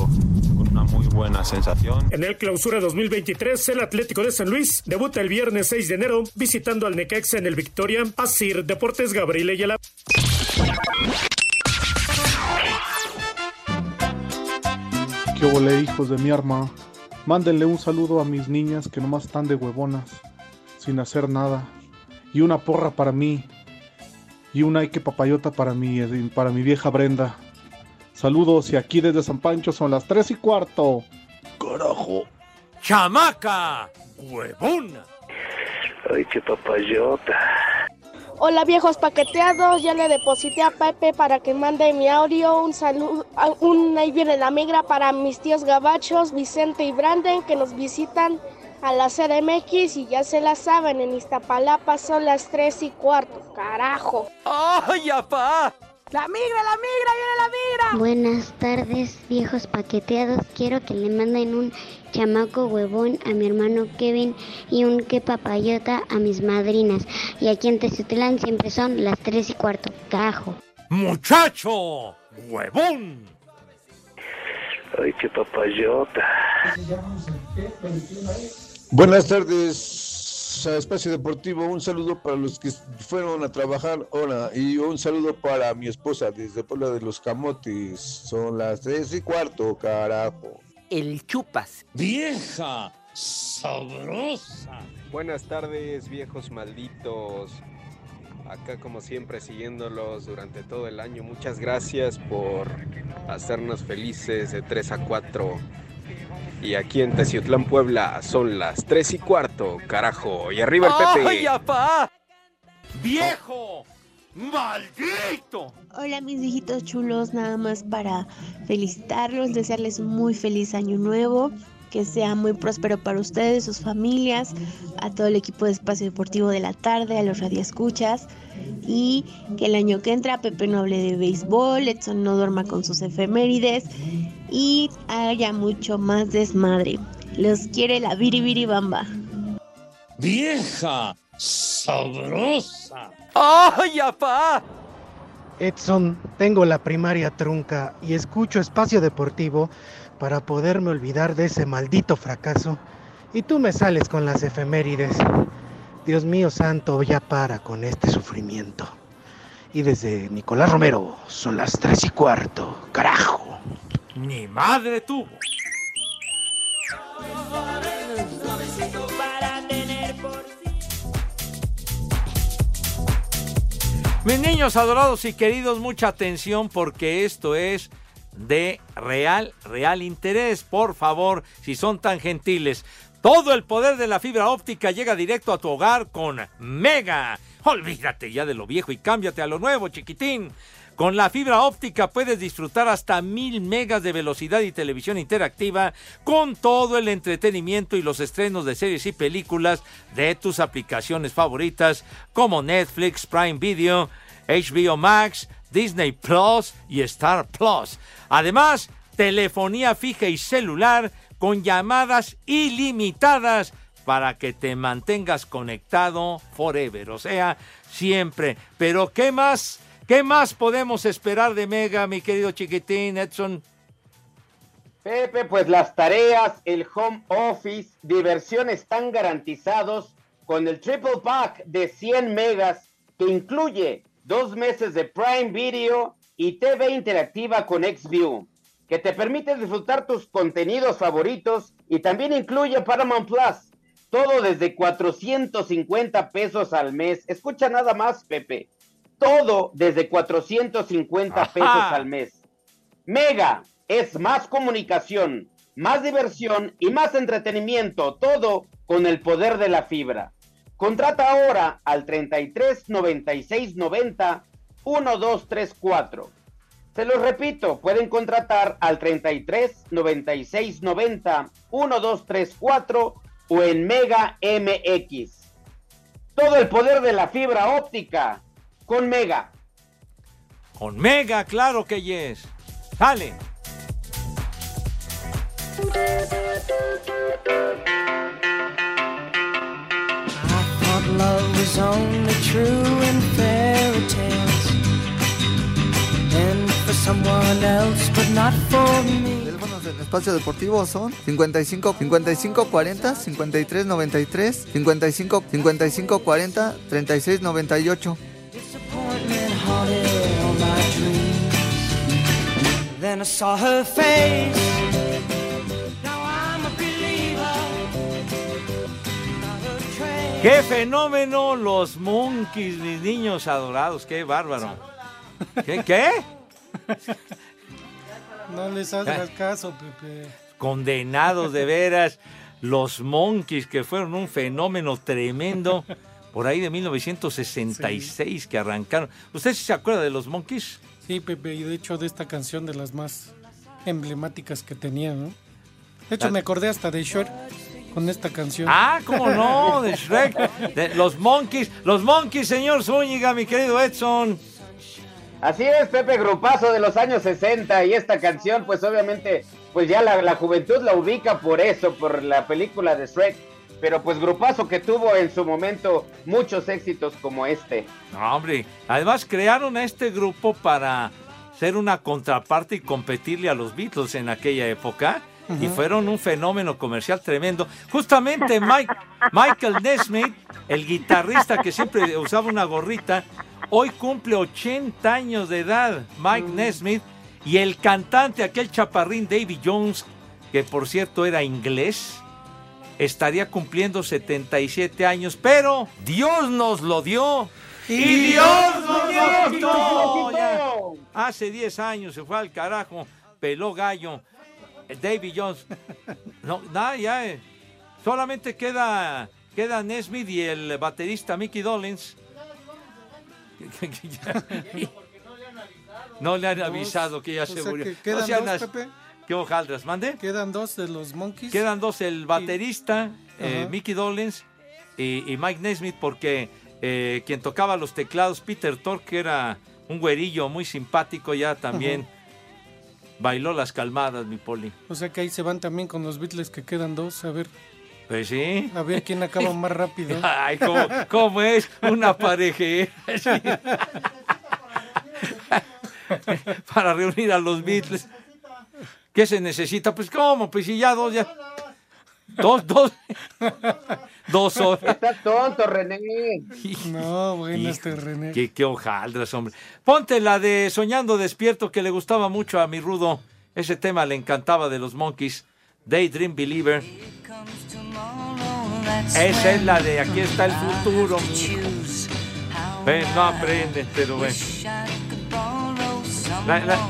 [SPEAKER 40] con una muy buena sensación.
[SPEAKER 39] En el clausura 2023, el Atlético de San Luis debuta el viernes 6 de enero visitando al Necaxa en el Victoria. Asir Deportes Gabriel Ayala.
[SPEAKER 28] ¿Qué huele, hijos de mi arma?
[SPEAKER 22] Mándenle un saludo a mis niñas que nomás están de huevonas, sin hacer nada. Y una porra para mí. Y una Ike papayota para mi, para mi vieja Brenda. Saludos y aquí desde San Pancho son las 3 y cuarto. Carajo.
[SPEAKER 6] ¡Chamaca! ¡Huevona!
[SPEAKER 41] Ay, qué papayota.
[SPEAKER 42] Hola viejos paqueteados, ya le deposité a Pepe para que mande mi audio. Un saludo, un ahí viene la migra para mis tíos gabachos, Vicente y Branden, que nos visitan a la CDMX y ya se la saben, en Iztapalapa son las 3 y cuarto. Carajo.
[SPEAKER 6] ¡Ay, apá!
[SPEAKER 42] La migra, la migra, viene la migra.
[SPEAKER 43] Buenas tardes, viejos paqueteados. Quiero que le manden un chamaco huevón a mi hermano Kevin y un que papayota a mis madrinas. Y aquí en Teciutlán siempre son las 3 y cuarto. Carajo.
[SPEAKER 6] ¡Muchacho! ¡Huevón!
[SPEAKER 41] Ay, qué papayota.
[SPEAKER 40] Buenas tardes a Espacio Deportivo. Un saludo para los que fueron a trabajar ahora y un saludo para mi esposa desde Puebla de los Camotes. Son las tres y cuarto, carajo.
[SPEAKER 15] El chupas.
[SPEAKER 6] ¡Vieja! ¡Sabrosa!
[SPEAKER 44] Buenas tardes, viejos malditos. Acá como siempre siguiéndolos durante todo el año. Muchas gracias por hacernos felices de 3 a 4. Y aquí en Teciutlán, Puebla, son las 3 y cuarto, carajo. Y arriba el Pepe.
[SPEAKER 6] ¡Ay, apá! ¡Viejo! ¡Maldito!
[SPEAKER 45] Hola mis hijitos chulos, nada más para felicitarlos, desearles un muy feliz año nuevo, que sea muy próspero para ustedes, sus familias, a todo el equipo de Espacio Deportivo de la tarde, a los radioescuchas y que el año que entra Pepe no hable de béisbol, Edson no duerma con sus efemérides y haya mucho más desmadre. Los quiere la Biribiri Bamba.
[SPEAKER 6] ¡Vieja! ¡Sabrosa! ¡Ay, apá!
[SPEAKER 46] Edson, tengo la primaria trunca y escucho espacio deportivo para poderme olvidar de ese maldito fracaso. Y tú me sales con las efemérides. Dios mío santo, ya para con este sufrimiento. Y desde Nicolás Romero, son las tres y cuarto. ¡Carajo!
[SPEAKER 6] ¡Ni madre tuvo! Mis niños adorados y queridos, mucha atención porque esto es de real, real interés. Por favor, si son tan gentiles. Todo el poder de la fibra óptica llega directo a tu hogar con Mega. Olvídate ya de lo viejo y cámbiate a lo nuevo, chiquitín. Con la fibra óptica puedes disfrutar hasta mil megas de velocidad y televisión interactiva con todo el entretenimiento y los estrenos de series y películas de tus aplicaciones favoritas como Netflix, Prime Video, HBO Max, Disney Plus y Star Plus. Además, telefonía fija y celular con llamadas ilimitadas para que te mantengas conectado forever, o sea, siempre. Pero ¿qué más? ¿Qué más podemos esperar de Mega, mi querido chiquitín Edson?
[SPEAKER 10] Pepe, pues las tareas, el home office, diversión están garantizados con el triple pack de 100 megas que incluye dos meses de Prime Video y TV interactiva con XView, que te permite disfrutar tus contenidos favoritos y también incluye Paramount Plus. Todo desde 450 pesos al mes. Escucha nada más, Pepe. Todo desde 450 pesos al mes. Mega es más comunicación, más diversión y más entretenimiento. Todo con el poder de la fibra. Contrata ahora al 33 96 90 1234. Se los repito, pueden contratar al 33 96 90 1234 o en Mega MX. Todo el poder de la fibra óptica con Mega.
[SPEAKER 6] Con Mega, claro que yes. Sale.
[SPEAKER 47] thought love was only true in fairy tales and for someone else but not for me
[SPEAKER 38] Teléfonos del espacio deportivo son 55 55 40 53 93 55 55 40 36 98.
[SPEAKER 47] Then I saw her face.
[SPEAKER 6] ¡Qué fenómeno! Los monkeys, mis niños adorados, qué bárbaro. ¿Qué? ¿Qué?
[SPEAKER 9] No les hagas *laughs* caso, Pepe.
[SPEAKER 6] Condenados de veras, los monkeys que fueron un fenómeno tremendo. *laughs* Por ahí de 1966 que arrancaron. ¿Usted se acuerda de los Monkeys?
[SPEAKER 9] Sí, Pepe, y de hecho de esta canción de las más emblemáticas que tenía, ¿no? De hecho, me acordé hasta de Shrek con esta canción.
[SPEAKER 6] Ah, ¿cómo no? De Shrek. De los Monkeys. Los Monkeys, señor Zúñiga, mi querido Edson.
[SPEAKER 10] Así es, Pepe Grupazo de los años 60 y esta canción, pues obviamente, pues ya la, la juventud la ubica por eso, por la película de Shrek, pero pues Grupazo que tuvo en su momento muchos éxitos como este.
[SPEAKER 6] No, hombre. Además, crearon a este grupo para ser una contraparte y competirle a los Beatles en aquella época. Y fueron un fenómeno comercial tremendo. Justamente Mike, Michael Nesmith, el guitarrista que siempre usaba una gorrita, hoy cumple 80 años de edad. Mike Nesmith. Y el cantante, aquel chaparrín Davy Jones, que por cierto era inglés, estaría cumpliendo 77 años. Pero Dios nos lo dio. Y Dios nos lo quitó. Ya. Hace 10 años se fue al carajo, peló gallo. Davy Jones. No, nada, ya. eh, Solamente queda, queda Nesmith y el baterista Mickey Dolenz. *laughs* No le han avisado que ya
[SPEAKER 9] O
[SPEAKER 6] se
[SPEAKER 9] sea,
[SPEAKER 6] murió.
[SPEAKER 9] que
[SPEAKER 6] No
[SPEAKER 9] quedan
[SPEAKER 6] sean
[SPEAKER 9] dos, Pepe.
[SPEAKER 6] ¿Qué hojaldras? ¿Mande?
[SPEAKER 9] Quedan dos de los Monkeys.
[SPEAKER 6] Quedan dos, el baterista, eh. Mickey Dolenz y, y Mike Nesmith, porque eh, quien tocaba los teclados, Peter Tork, que era un güerillo muy simpático, ya también bailó las calmadas, mi poli.
[SPEAKER 9] O sea que ahí se van también con los Beatles que quedan dos. A ver,
[SPEAKER 6] Pues sí.
[SPEAKER 9] a ver quién acaba más rápido. *laughs*
[SPEAKER 6] Ay, ¿cómo, cómo es? Una pareja. *laughs* *laughs* Para reunir a los Beatles. ¿Qué se necesita? Pues, ¿cómo? Pues si ya dos, ya. Dos, dos. Dos horas.
[SPEAKER 10] Estás tonto, René.
[SPEAKER 9] No, bueno,
[SPEAKER 6] Hijo,
[SPEAKER 9] este René.
[SPEAKER 6] Qué, qué hojaldras, hombre. Ponte la de Soñando Despierto que le gustaba mucho a mi Rudo. Ese tema le encantaba de los Monkeys. Daydream Believer. Esa es la de Aquí está el futuro, mijo. Ven, no aprende, pero ven. La, la-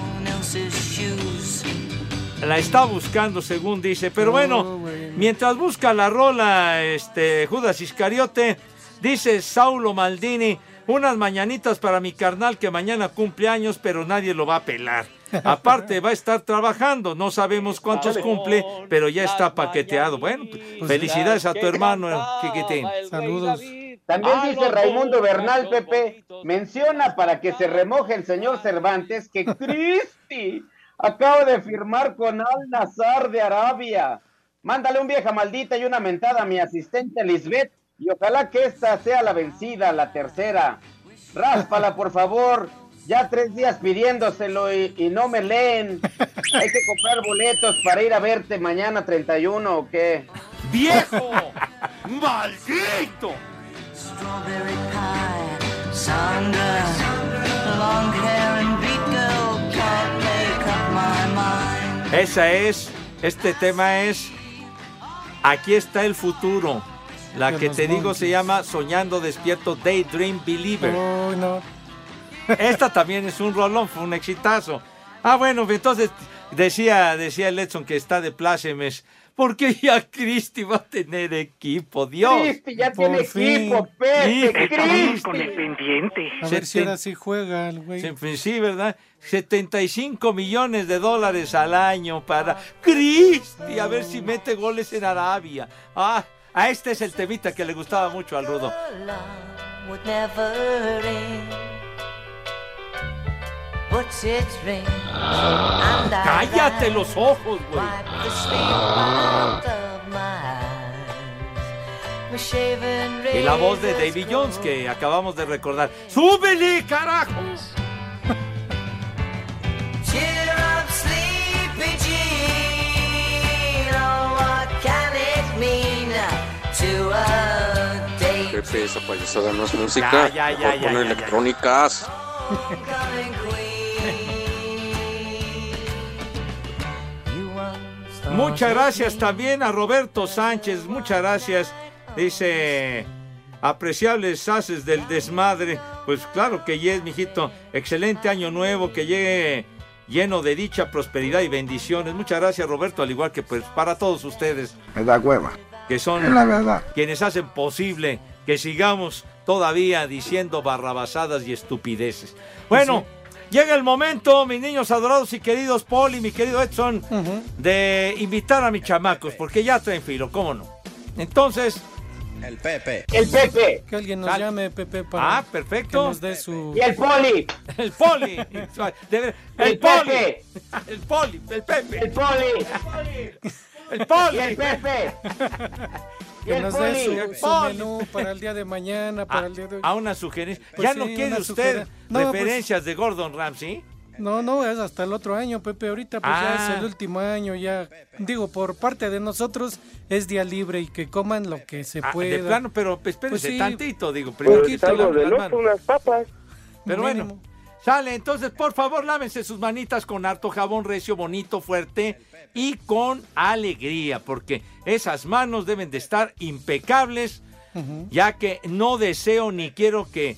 [SPEAKER 6] la está buscando, según dice. Pero bueno, mientras busca la rola, este Judas Iscariote, dice Saulo Maldini, unas mañanitas para mi carnal que mañana cumple años, pero nadie lo va a pelar. Aparte, va a estar trabajando, no sabemos cuántos cumple, pero ya está paqueteado. Bueno, felicidades a tu hermano, chiquitín.
[SPEAKER 9] Saludos.
[SPEAKER 10] También
[SPEAKER 6] Ah,
[SPEAKER 10] dice Raimundo Bernal, Pepe, menciona para que se remoje el señor Cervantes que *laughs* Cristi acaba de firmar con Al Nazar de Arabia. Mándale un vieja maldita y una mentada a mi asistente Lisbeth y ojalá que esta sea la vencida, la tercera. Ráspala, por favor. Ya tres días pidiéndoselo y, y no me leen. Hay que comprar boletos para ir a verte mañana 31 o qué.
[SPEAKER 6] ¡Viejo! ¡Maldito!
[SPEAKER 15] Strawberry pie, Sandra, long hair and beat girl, can't
[SPEAKER 6] Esa es, este tema es Aquí está el futuro. La que te digo se llama Soñando Despierto Daydream Believer.
[SPEAKER 9] Oh, no. *laughs*
[SPEAKER 6] Esta también es un rolón, fue un exitazo. Ah, bueno, entonces decía, decía el Edson que está de plácemes. Porque ya Cristi va a tener equipo, Dios.
[SPEAKER 10] Cristi ya
[SPEAKER 6] Por
[SPEAKER 10] tiene
[SPEAKER 6] fin.
[SPEAKER 10] equipo, Pepe, Cristi.
[SPEAKER 6] con el
[SPEAKER 10] pendiente.
[SPEAKER 9] A ver si ahora sí juega el güey.
[SPEAKER 6] Sí, pues sí, ¿verdad? 75 millones de dólares al año para Cristi, a ver si mete goles en Arabia. Ah, a este es el temita que le gustaba mucho al Rudo. Cállate los ojos, güey. Y la voz de Davy Jones que acabamos de recordar. ¡Súbele, carajo! *laughs*
[SPEAKER 15] Cheer up, sleepy Jean. Oh, what can it mean to a day
[SPEAKER 48] Pepe, esa payasada no es música.
[SPEAKER 6] Ya, ya, ya,
[SPEAKER 48] Mejor
[SPEAKER 6] ya,
[SPEAKER 48] pone
[SPEAKER 6] ya, ya.
[SPEAKER 48] electrónicas.
[SPEAKER 15] coming
[SPEAKER 6] Muchas gracias también a Roberto Sánchez. Muchas gracias. Dice apreciables haces del desmadre. Pues claro que yes, mijito. Excelente año nuevo, que llegue lleno de dicha, prosperidad y bendiciones. Muchas gracias, Roberto, al igual que pues para todos ustedes.
[SPEAKER 36] Me da hueva.
[SPEAKER 6] Que son
[SPEAKER 36] la verdad.
[SPEAKER 6] quienes hacen posible que sigamos todavía diciendo barrabasadas y estupideces. Bueno, llega el momento, mis niños adorados y queridos Paul y mi querido Edson, de invitar a mis chamacos, porque ya traen filo, ¿cómo no? Entonces...
[SPEAKER 49] El Pepe.
[SPEAKER 10] El Pepe.
[SPEAKER 9] Que alguien nos
[SPEAKER 6] Sal-
[SPEAKER 9] llame, Pepe, para
[SPEAKER 6] Ah, perfecto.
[SPEAKER 9] que nos dé su...
[SPEAKER 10] Y el Poli. *laughs*
[SPEAKER 6] El poli. El,
[SPEAKER 10] El
[SPEAKER 6] poli.
[SPEAKER 10] Pepe.
[SPEAKER 6] El poli. El Pepe.
[SPEAKER 10] El Poli.
[SPEAKER 6] El poli.
[SPEAKER 10] Y el Pepe. *laughs*
[SPEAKER 9] Que nos dé su, menú para el día de mañana, para el día de hoy.
[SPEAKER 6] A una sugerencia.
[SPEAKER 9] Pues
[SPEAKER 6] ¿Ya
[SPEAKER 9] sí,
[SPEAKER 6] no quiere usted
[SPEAKER 9] pues-
[SPEAKER 6] referencias de Gordon Ramsay?
[SPEAKER 9] No, no, es hasta el otro año, Pepe. Ahorita pues ya
[SPEAKER 6] Ah.
[SPEAKER 9] es el último año, ya. Digo, por parte de nosotros es día libre y que coman lo que se
[SPEAKER 6] Ah,
[SPEAKER 9] pueda.
[SPEAKER 6] de plano, pero espérese
[SPEAKER 9] Pues sí.
[SPEAKER 6] tantito, digo. Primero
[SPEAKER 9] algo
[SPEAKER 38] unas papas.
[SPEAKER 6] Pero
[SPEAKER 9] Mínimo.
[SPEAKER 6] bueno, sale. Entonces, por favor, lávense sus manitas con harto jabón recio, bonito, fuerte y con alegría, porque esas manos deben de estar impecables, ya que no deseo ni quiero que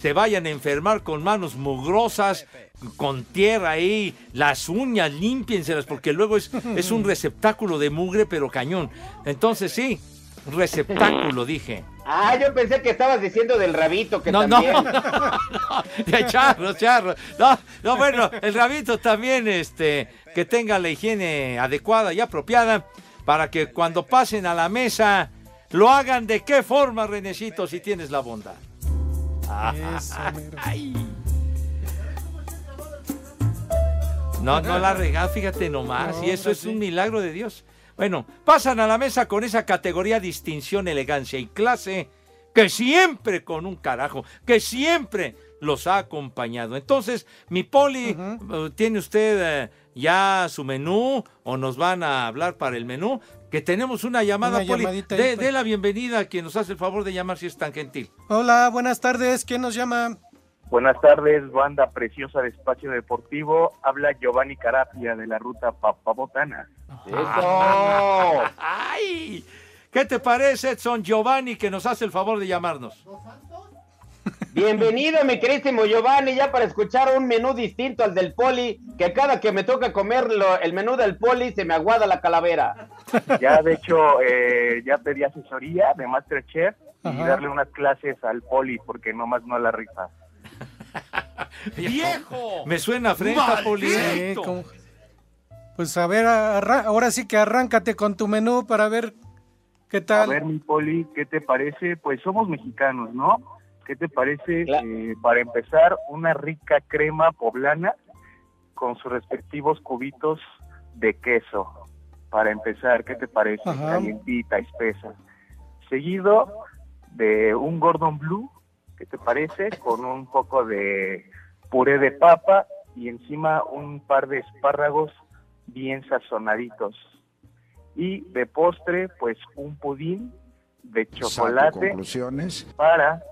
[SPEAKER 6] se vayan a enfermar con manos mugrosas, con tierra ahí, las uñas, límpienselas, porque luego es, es un *laughs* receptáculo de mugre, pero cañón. Entonces, sí, receptáculo, dije.
[SPEAKER 10] Ah, yo pensé que estabas diciendo del rabito, que
[SPEAKER 6] No, no,
[SPEAKER 10] también.
[SPEAKER 6] no, *laughs* no, de charro, charro. No, no, bueno, el rabito también, este, que tenga la higiene adecuada y apropiada para que cuando pasen a la mesa lo hagan de qué forma, Renecito, si tienes la bondad. *laughs* Ay. No, no la regado, fíjate nomás, y eso es un milagro de Dios. Bueno, pasan a la mesa con esa categoría distinción, elegancia y clase que siempre con un carajo, que siempre los ha acompañado. Entonces, mi poli, eh, ¿tiene usted eh, ya su menú o nos van a hablar para el menú? Que tenemos una llamada,
[SPEAKER 9] Una
[SPEAKER 6] poli. De,
[SPEAKER 9] pues.
[SPEAKER 6] de la bienvenida a quien nos hace el favor de llamar si es tan gentil.
[SPEAKER 9] Hola, buenas tardes. ¿Quién nos llama?
[SPEAKER 50] Buenas tardes, banda preciosa de Espacio Deportivo. Habla Giovanni Carapia de la ruta Papabotana.
[SPEAKER 6] ¡Eso! *laughs* ¡Ay! ¿Qué te parece, Edson Giovanni, que nos hace el favor de llamarnos?
[SPEAKER 10] Bienvenido, mi querísimo Giovanni, ya para escuchar un menú distinto al del Poli, que cada que me toca comer lo- el menú del Poli se me aguada la calavera.
[SPEAKER 50] Ya, de hecho, eh, ya pedí asesoría de Masterchef y
[SPEAKER 9] Ajá.
[SPEAKER 50] darle unas clases al poli porque nomás no la rifa. *laughs*
[SPEAKER 6] ¡Viejo! Me suena frente,
[SPEAKER 9] como- Pues a ver, arra- ahora sí que arráncate con tu menú para ver qué
[SPEAKER 50] A
[SPEAKER 9] tal.
[SPEAKER 50] ver, mi poli, ¿qué te parece? Pues somos mexicanos, ¿no? ¿Qué te parece, eh, para empezar, una rica crema poblana con sus respectivos cubitos de queso? Para empezar, ¿qué te parece?
[SPEAKER 9] Ajá.
[SPEAKER 50] Calientita, espesa. Seguido de un Gordon Blue, ¿qué te parece? Con un poco de puré de papa y encima un par de espárragos bien sazonaditos. Y de postre, pues un pudín de chocolate
[SPEAKER 36] conclusiones.
[SPEAKER 50] para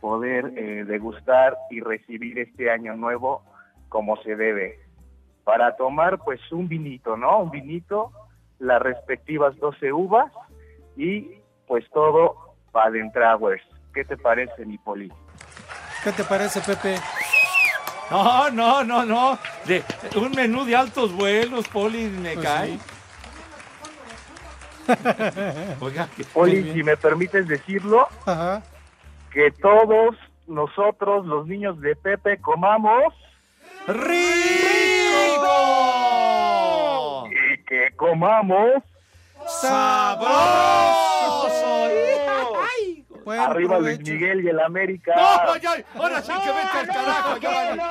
[SPEAKER 50] poder eh, degustar y recibir este año nuevo como se debe. Para tomar, pues un vinito, ¿no? Un vinito, las respectivas 12 uvas y pues todo para Adentrawers. ¿Qué te parece, mi poli?
[SPEAKER 9] ¿Qué te parece, Pepe?
[SPEAKER 6] No, no, no, no. De, un menú de altos vuelos, Poli, me
[SPEAKER 9] Pues
[SPEAKER 6] cae. *laughs* Oiga, que-
[SPEAKER 50] Poli, si me permites decirlo,
[SPEAKER 9] Ajá.
[SPEAKER 50] que todos nosotros, los niños de Pepe, comamos
[SPEAKER 6] ¡Rico!
[SPEAKER 50] y que comamos
[SPEAKER 6] ¡Sabroso!
[SPEAKER 50] Arriba Luis. Miguel y el América.
[SPEAKER 6] No, ya, ahora sí que vete al carajo, Giovanni.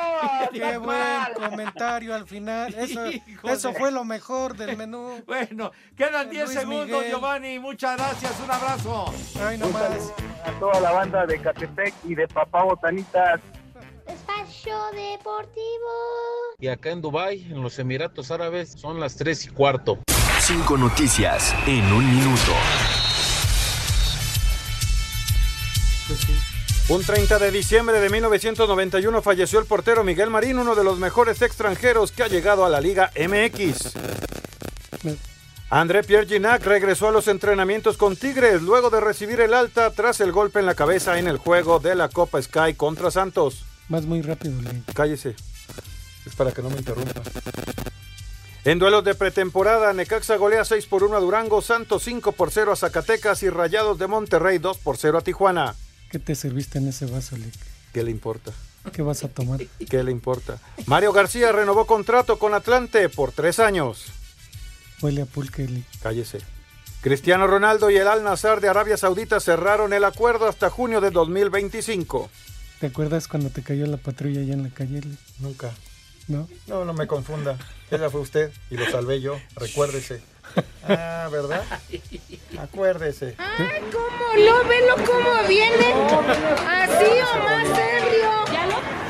[SPEAKER 6] *laughs*
[SPEAKER 9] Qué buen comentario al final. Eso, *laughs* fue lo mejor del menú. *laughs*
[SPEAKER 6] Bueno, quedan 10
[SPEAKER 9] Luis
[SPEAKER 6] segundos,
[SPEAKER 9] Miguel.
[SPEAKER 6] Giovanni. Muchas gracias, un abrazo.
[SPEAKER 9] Ay, nomás.
[SPEAKER 50] saludo a toda la banda de Catepec y de Papá Botanitas.
[SPEAKER 1] Espacio Deportivo.
[SPEAKER 51] Y acá en Dubai, en los Emiratos Árabes, son las 3 y cuarto.
[SPEAKER 49] Cinco noticias en un minuto.
[SPEAKER 52] Un 30 de diciembre de 1991 falleció el portero Miguel Marín, uno de los mejores extranjeros que ha llegado a la Liga MX. André Pierre Ginac regresó a los entrenamientos con Tigres luego de recibir el alta tras el golpe en la cabeza en el juego de la Copa Sky contra Santos.
[SPEAKER 9] Vas muy rápido, Link.
[SPEAKER 52] Cállese. Es para que no me interrumpa. En duelos de pretemporada, Necaxa golea 6 por 1 a Durango, Santos 5 por 0 a Zacatecas y Rayados de Monterrey 2 por 0 a Tijuana.
[SPEAKER 9] ¿Qué te serviste en ese vaso, Lick?
[SPEAKER 52] ¿Qué le importa?
[SPEAKER 9] ¿Qué vas a tomar?
[SPEAKER 52] ¿Qué le importa? Mario García renovó contrato con Atlante por tres años.
[SPEAKER 9] Huele a pulque, Lick.
[SPEAKER 52] Cállese. Cristiano Ronaldo y el Al Nazar de Arabia Saudita cerraron el acuerdo hasta junio de 2025.
[SPEAKER 9] ¿Te acuerdas cuando te cayó la patrulla allá en la calle, Lick?
[SPEAKER 52] Nunca.
[SPEAKER 9] ¿No?
[SPEAKER 52] No, no me confunda. Esa fue usted y lo salvé yo. Recuérdese. Ah, ¿verdad? Acuérdese.
[SPEAKER 53] Ay, ¿cómo no? Velo cómo viene. Así o más serio.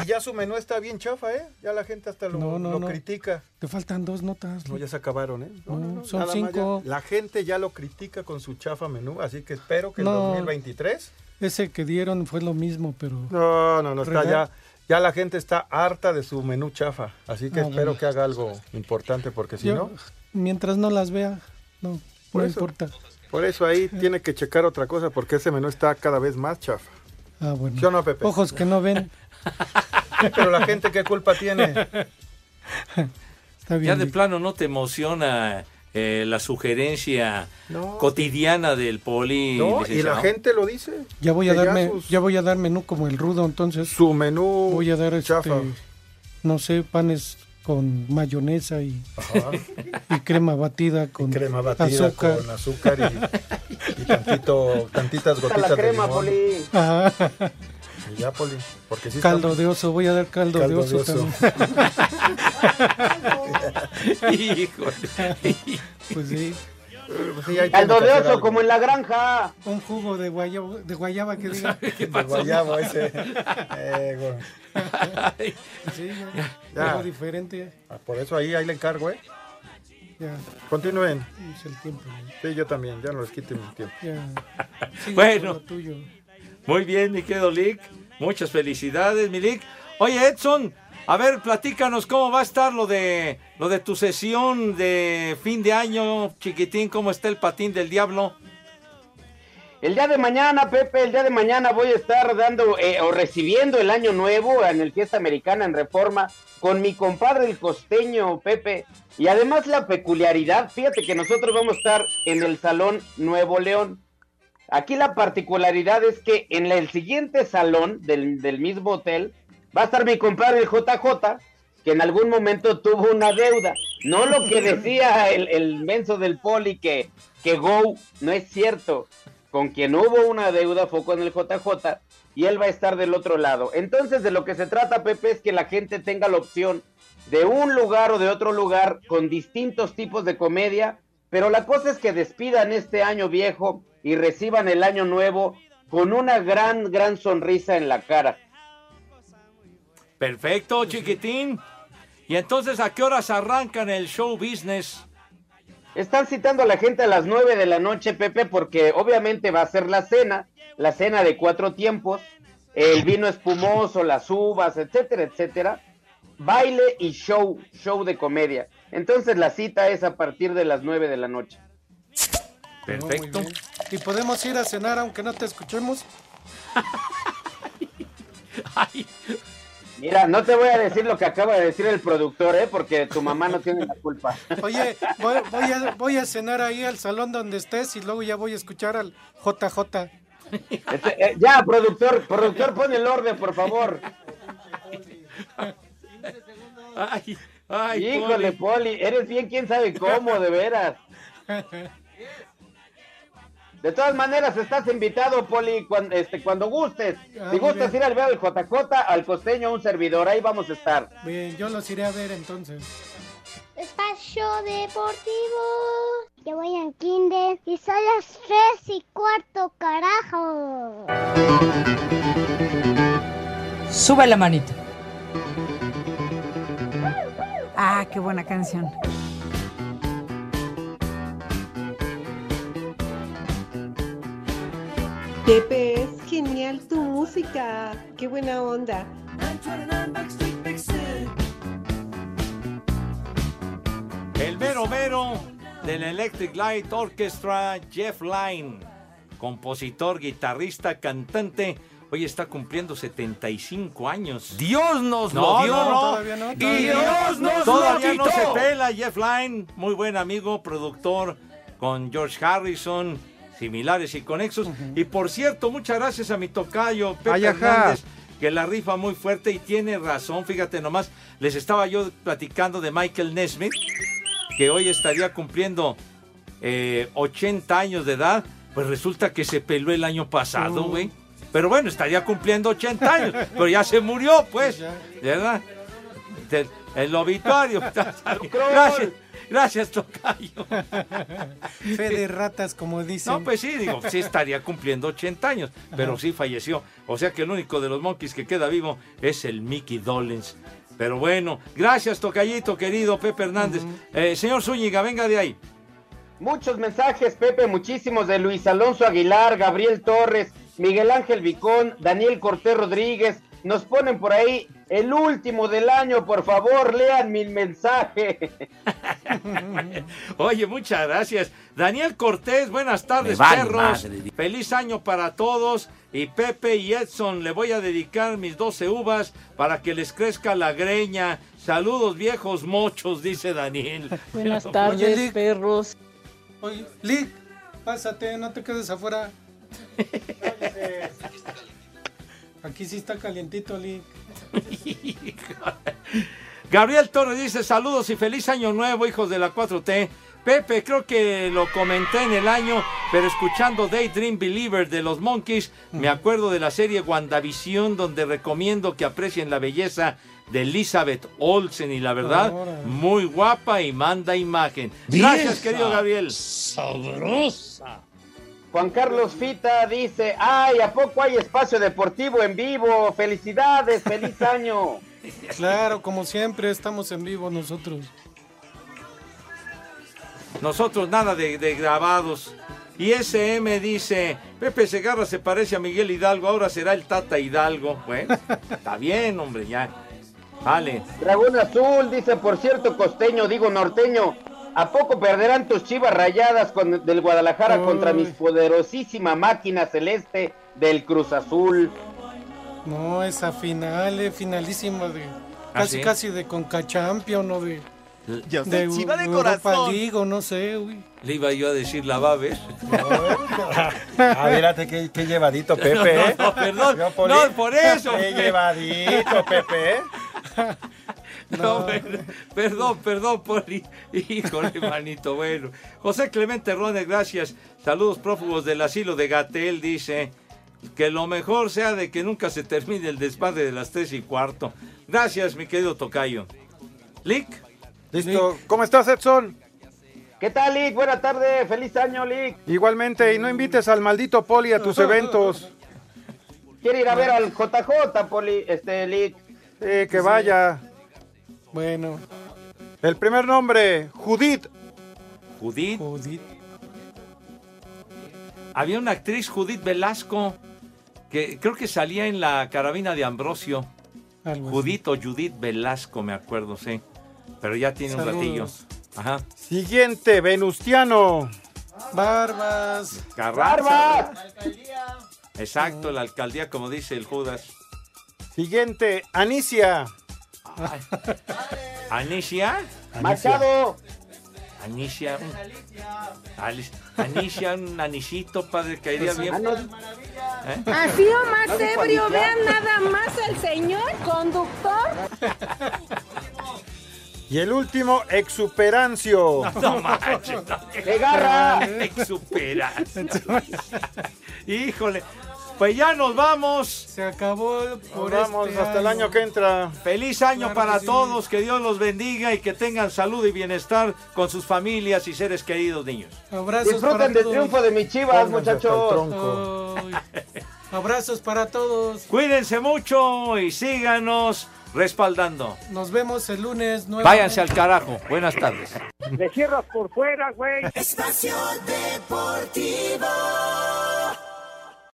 [SPEAKER 52] Y ya su menú está bien chafa, ¿eh? Ya la gente hasta lo,
[SPEAKER 9] No, no,
[SPEAKER 52] lo
[SPEAKER 9] no.
[SPEAKER 52] critica.
[SPEAKER 9] Te faltan dos notas.
[SPEAKER 52] No, ya se acabaron, ¿eh? No, no,
[SPEAKER 9] No,
[SPEAKER 52] no,
[SPEAKER 9] son cinco.
[SPEAKER 52] ya. La gente ya lo critica con su chafa menú, así que espero que
[SPEAKER 9] No.
[SPEAKER 52] el 2023.
[SPEAKER 9] Ese que dieron fue lo mismo, pero...
[SPEAKER 52] No, no, no, está
[SPEAKER 9] ¿Verdad?
[SPEAKER 52] ya. Ya la gente está harta de su menú chafa, así que
[SPEAKER 9] Ah,
[SPEAKER 52] espero
[SPEAKER 9] bueno.
[SPEAKER 52] que haga algo importante, porque si
[SPEAKER 9] Yo,
[SPEAKER 52] no,
[SPEAKER 9] Mientras no las vea, no,
[SPEAKER 52] Por
[SPEAKER 9] no
[SPEAKER 52] eso.
[SPEAKER 9] importa.
[SPEAKER 52] por eso ahí tiene que checar otra cosa, porque ese menú está cada vez más chafa.
[SPEAKER 9] Ah, bueno.
[SPEAKER 52] ¿Sí o no, Pepe?
[SPEAKER 9] Ojos que no ven. *laughs*
[SPEAKER 52] Pero la gente, ¿qué culpa tiene?
[SPEAKER 9] Está bien.
[SPEAKER 6] Ya de plano no te emociona eh, la sugerencia
[SPEAKER 52] No.
[SPEAKER 6] cotidiana del poli.
[SPEAKER 52] No, y la gente lo dice.
[SPEAKER 9] Ya voy a darme,
[SPEAKER 52] sus-
[SPEAKER 9] ya voy a dar menú como el rudo, entonces
[SPEAKER 52] Su menú
[SPEAKER 9] voy a dar este,
[SPEAKER 52] chafa.
[SPEAKER 9] no sé, panes con mayonesa y, y crema batida con
[SPEAKER 52] crema batida
[SPEAKER 9] azúcar.
[SPEAKER 52] con azúcar y, y tantito, tantitas gotitas
[SPEAKER 10] la
[SPEAKER 52] de
[SPEAKER 10] crema,
[SPEAKER 52] limón.
[SPEAKER 10] Poli.
[SPEAKER 52] Y ya, Poli, porque sí
[SPEAKER 9] caldo
[SPEAKER 52] está-
[SPEAKER 9] de oso, voy a dar caldo,
[SPEAKER 52] Caldo
[SPEAKER 9] de
[SPEAKER 52] de
[SPEAKER 9] oso,
[SPEAKER 52] oso.
[SPEAKER 6] Híjole.
[SPEAKER 9] también. *laughs* *laughs* pues sí,
[SPEAKER 52] Pues sí, ahí
[SPEAKER 10] Caldo
[SPEAKER 52] tiene que
[SPEAKER 10] de
[SPEAKER 52] hacer
[SPEAKER 10] oso
[SPEAKER 52] algo.
[SPEAKER 10] como en la granja.
[SPEAKER 9] un jugo de guayaba, de guayaba que diga.
[SPEAKER 52] De guayabo ese. *laughs* Eh, bueno.
[SPEAKER 9] Sí, ya,
[SPEAKER 52] Ya.
[SPEAKER 9] algo diferente.
[SPEAKER 52] Ah, Por eso ahí, ahí le encargo, ¿eh?
[SPEAKER 9] Ya,
[SPEAKER 52] Continúen.
[SPEAKER 9] es el tiempo. ¿no?
[SPEAKER 52] Sí, yo también, ya no les quiten mi tiempo.
[SPEAKER 9] Ya.
[SPEAKER 6] Bueno.
[SPEAKER 9] tuyo.
[SPEAKER 6] Muy bien, mi querido Lick. Muchas felicidades, mi Lick. Oye, Edson, a ver, platícanos cómo va a estar lo de lo de tu sesión de fin de año, chiquitín, cómo está el patín del diablo.
[SPEAKER 10] El día de mañana, Pepe, el día de mañana voy a estar dando eh, o recibiendo el año nuevo en el Fiesta Americana en Reforma con mi compadre el costeño, Pepe. Y además la peculiaridad, fíjate que nosotros vamos a estar en el Salón Nuevo León. Aquí la particularidad es que en el siguiente salón del, del mismo hotel va a estar mi compadre el JJ, que en algún momento tuvo una deuda. No lo que decía el, el menso del poli que, que Go, no es cierto. Con quien hubo una deuda fue con el JJ y él va a estar del otro lado. Entonces de lo que se trata, Pepe, es que la gente tenga la opción de un lugar o de otro lugar con distintos tipos de comedia, pero la cosa es que despidan este año viejo y reciban el año nuevo con una gran, gran sonrisa en la cara.
[SPEAKER 6] Perfecto, chiquitín. Y entonces, ¿a qué horas arrancan el show business?
[SPEAKER 10] Están citando a la gente a las 9 de la noche, Pepe, porque obviamente va a ser la cena, la cena de cuatro tiempos, el vino espumoso, las uvas, etcétera, etcétera. Baile y show, show de comedia. Entonces la cita es a partir de las 9 de la noche.
[SPEAKER 6] Perfecto.
[SPEAKER 9] ¿Y podemos ir a cenar aunque no te escuchemos? *laughs*
[SPEAKER 10] Mira, no te voy a decir lo que acaba de decir el productor, ¿eh? porque tu mamá no tiene la culpa.
[SPEAKER 9] Oye, voy, *laughs* voy a, voy a cenar ahí al salón donde estés y luego ya voy a escuchar al JJ.
[SPEAKER 10] Este, eh, ya, productor, productor, pon el orden, por favor.
[SPEAKER 6] Ay, ay,
[SPEAKER 10] Híjole, Poli, eres bien quién sabe cómo, de veras. *laughs* De todas maneras, estás invitado, Poli, cuando, este, cuando gustes.
[SPEAKER 9] Ah,
[SPEAKER 10] si gustas
[SPEAKER 9] bien.
[SPEAKER 10] ir al ver al JJ, al costeño, un servidor, ahí vamos a estar.
[SPEAKER 9] Bien, yo los iré a ver entonces.
[SPEAKER 1] Espacio Deportivo. Yo voy en kinder y son las tres y cuarto, carajo.
[SPEAKER 47] Sube la manito. Ah, qué buena canción.
[SPEAKER 54] Pepe, es genial tu música. Qué buena onda.
[SPEAKER 6] El mero mero del Electric Light Orchestra, Jeff Lynne, compositor, guitarrista, cantante. Hoy está cumpliendo 75 años.
[SPEAKER 37] Dios nos
[SPEAKER 6] No,
[SPEAKER 37] lo dio.
[SPEAKER 6] no, no.
[SPEAKER 9] todavía no,
[SPEAKER 37] Y
[SPEAKER 9] todavía no.
[SPEAKER 37] Dios nos
[SPEAKER 6] Todavía
[SPEAKER 37] lo
[SPEAKER 6] no
[SPEAKER 37] quitó.
[SPEAKER 6] se pela Jeff Lynne, muy buen amigo, productor con George Harrison, similares y conexos. Y por cierto, muchas gracias a mi tocayo Pepe
[SPEAKER 52] Ay.
[SPEAKER 6] Hernández, que la rifa muy fuerte y tiene razón, fíjate nomás, les estaba yo platicando de Michael Nesmith, que hoy estaría cumpliendo eh, 80 años de edad, pues resulta que se peló el año pasado,
[SPEAKER 9] Uh.
[SPEAKER 6] güey. Pero bueno, estaría cumpliendo 80 años, *laughs* pero ya se murió, pues, ¿verdad? El obituario. *laughs* gracias, gracias, Tocayo. *laughs*
[SPEAKER 9] Fe de ratas, como dicen.
[SPEAKER 6] No, pues sí, digo, sí estaría cumpliendo 80 años, pero sí falleció. O sea que el único de los monkeys que queda vivo es el Mickey Dolenz. Pero bueno, gracias, Tocayito, querido Pepe Hernández. Eh, señor Zúñiga, venga de ahí.
[SPEAKER 10] Muchos mensajes, Pepe, muchísimos de Luis Alonso Aguilar, Gabriel Torres, Miguel Ángel Vicón, Daniel Cortés Rodríguez. Nos ponen por ahí el último del año, por favor, lean mi mensaje. *laughs*
[SPEAKER 6] Oye, muchas gracias. Daniel Cortés, buenas tardes,
[SPEAKER 37] vale
[SPEAKER 6] perros.
[SPEAKER 37] madre.
[SPEAKER 6] Feliz año para todos. Y Pepe y Edson, le voy a dedicar mis 12 uvas para que les crezca la greña. Saludos, viejos mochos, dice Daniel. *laughs*
[SPEAKER 55] Buenas tardes,
[SPEAKER 9] Oye, Lick.
[SPEAKER 55] perros.
[SPEAKER 9] Oye, Lick, pásate, no te quedes afuera. *laughs* Aquí sí está calientito, Lick. *laughs*
[SPEAKER 6] Gabriel Torres dice saludos y feliz año nuevo, hijos de la 4T. Pepe, creo que lo comenté en el año, pero escuchando Daydream Believer de los Monkeys, me acuerdo de la serie WandaVision, donde recomiendo que aprecien la belleza de Elizabeth Olsen y la verdad, muy guapa y manda imagen. Gracias, querido Gabriel.
[SPEAKER 55] Sabrosa.
[SPEAKER 10] Juan Carlos Fita dice, ay, ¿a poco hay espacio deportivo en vivo? Felicidades, feliz año. *laughs*
[SPEAKER 9] Claro, como siempre, estamos en vivo nosotros.
[SPEAKER 6] Nosotros nada de, de grabados. Y SM dice, Pepe Segarra se parece a Miguel Hidalgo, ahora será el Tata Hidalgo. Bueno, está bien, hombre, ya. Vale.
[SPEAKER 10] Dragón Azul dice, por cierto, costeño, digo norteño, ¿a poco perderán tus chivas rayadas con, del Guadalajara
[SPEAKER 9] Uy.
[SPEAKER 10] contra mis poderosísima máquina celeste del Cruz Azul?
[SPEAKER 9] No, esa final, eh, finalísima de
[SPEAKER 6] ¿Ah,
[SPEAKER 9] casi
[SPEAKER 6] sí?
[SPEAKER 9] casi de Conca Champion o de,
[SPEAKER 37] Yo soy
[SPEAKER 9] de
[SPEAKER 37] chiva de
[SPEAKER 9] Europa
[SPEAKER 37] corazón.
[SPEAKER 9] No sé, güey.
[SPEAKER 6] Le iba yo a decir la va a ver. *laughs*
[SPEAKER 52] A ver, ate, qué, qué llevadito, *laughs* Pepe.
[SPEAKER 6] No,
[SPEAKER 52] ¿eh?
[SPEAKER 6] no, perdón.
[SPEAKER 52] Yo,
[SPEAKER 6] No, por eso.
[SPEAKER 52] Qué llevadito, Pepe. *laughs*
[SPEAKER 6] No, *laughs* per- perdón, perdón, Poli. *laughs* Híjole, manito, bueno. José Clemente Rones, gracias. Saludos prófugos del asilo de Gatel, dice. Que lo mejor sea de que nunca se termine el desmadre de las tres y cuarto. Gracias, mi querido Tocayo. Lick.
[SPEAKER 52] Listo. ¿Cómo estás, Edson?
[SPEAKER 10] ¿Qué tal, Lick? Buena tarde, feliz año, Lick.
[SPEAKER 52] Igualmente, y no invites al maldito Poli a tus *laughs* eventos.
[SPEAKER 10] ¿Quiere ir a ver al JJ, Poli, este, Lick?
[SPEAKER 52] Eh, que vaya.
[SPEAKER 9] Bueno,
[SPEAKER 52] El primer nombre, Judith.
[SPEAKER 6] Judith.
[SPEAKER 9] Judith.
[SPEAKER 6] Había una actriz, Judith Velasco, que creo que salía en la carabina de Ambrosio.
[SPEAKER 9] algo así.
[SPEAKER 6] Judith o Judith Velasco, me acuerdo, sí. Pero ya tiene un ratillo. Ajá.
[SPEAKER 52] Siguiente, Venustiano.
[SPEAKER 9] Barbas.
[SPEAKER 6] Carranza.
[SPEAKER 10] ¡Barbas!
[SPEAKER 6] Exacto, la alcaldía, como dice el Judas.
[SPEAKER 52] Siguiente, Anicia.
[SPEAKER 6] Anicia.
[SPEAKER 10] Machado.
[SPEAKER 6] Alice- Anicia, un anisito, padre, caería bien.
[SPEAKER 10] Ah, no,
[SPEAKER 6] ¿Eh?
[SPEAKER 53] Así o más
[SPEAKER 10] ¿No
[SPEAKER 53] ebrio, vean nada más al señor conductor.
[SPEAKER 52] Y el último, Exuperancio. *laughs*
[SPEAKER 6] No manches. no.
[SPEAKER 10] ¡De garra!
[SPEAKER 6] Exuperas. *laughs* Híjole. Pues ya nos vamos.
[SPEAKER 9] Se acabó por
[SPEAKER 52] Nos vamos
[SPEAKER 9] este
[SPEAKER 52] hasta el año que entra.
[SPEAKER 6] Feliz año
[SPEAKER 9] Claro
[SPEAKER 6] para
[SPEAKER 9] que sí.
[SPEAKER 6] todos. Que Dios los bendiga y que tengan salud y bienestar con sus familias y seres queridos niños.
[SPEAKER 9] Abrazos
[SPEAKER 10] Disfruten
[SPEAKER 9] para
[SPEAKER 10] del
[SPEAKER 9] todos.
[SPEAKER 10] triunfo de mis chivas,
[SPEAKER 52] Pónganse el
[SPEAKER 10] muchachos.
[SPEAKER 52] tronco. *laughs*
[SPEAKER 9] Abrazos para todos.
[SPEAKER 6] Cuídense mucho y síganos respaldando.
[SPEAKER 9] Nos vemos el lunes. nuevamente.
[SPEAKER 6] Váyanse al carajo. Buenas tardes.
[SPEAKER 50] Le cierras por fuera, güey.
[SPEAKER 15] Espacio Deportivo.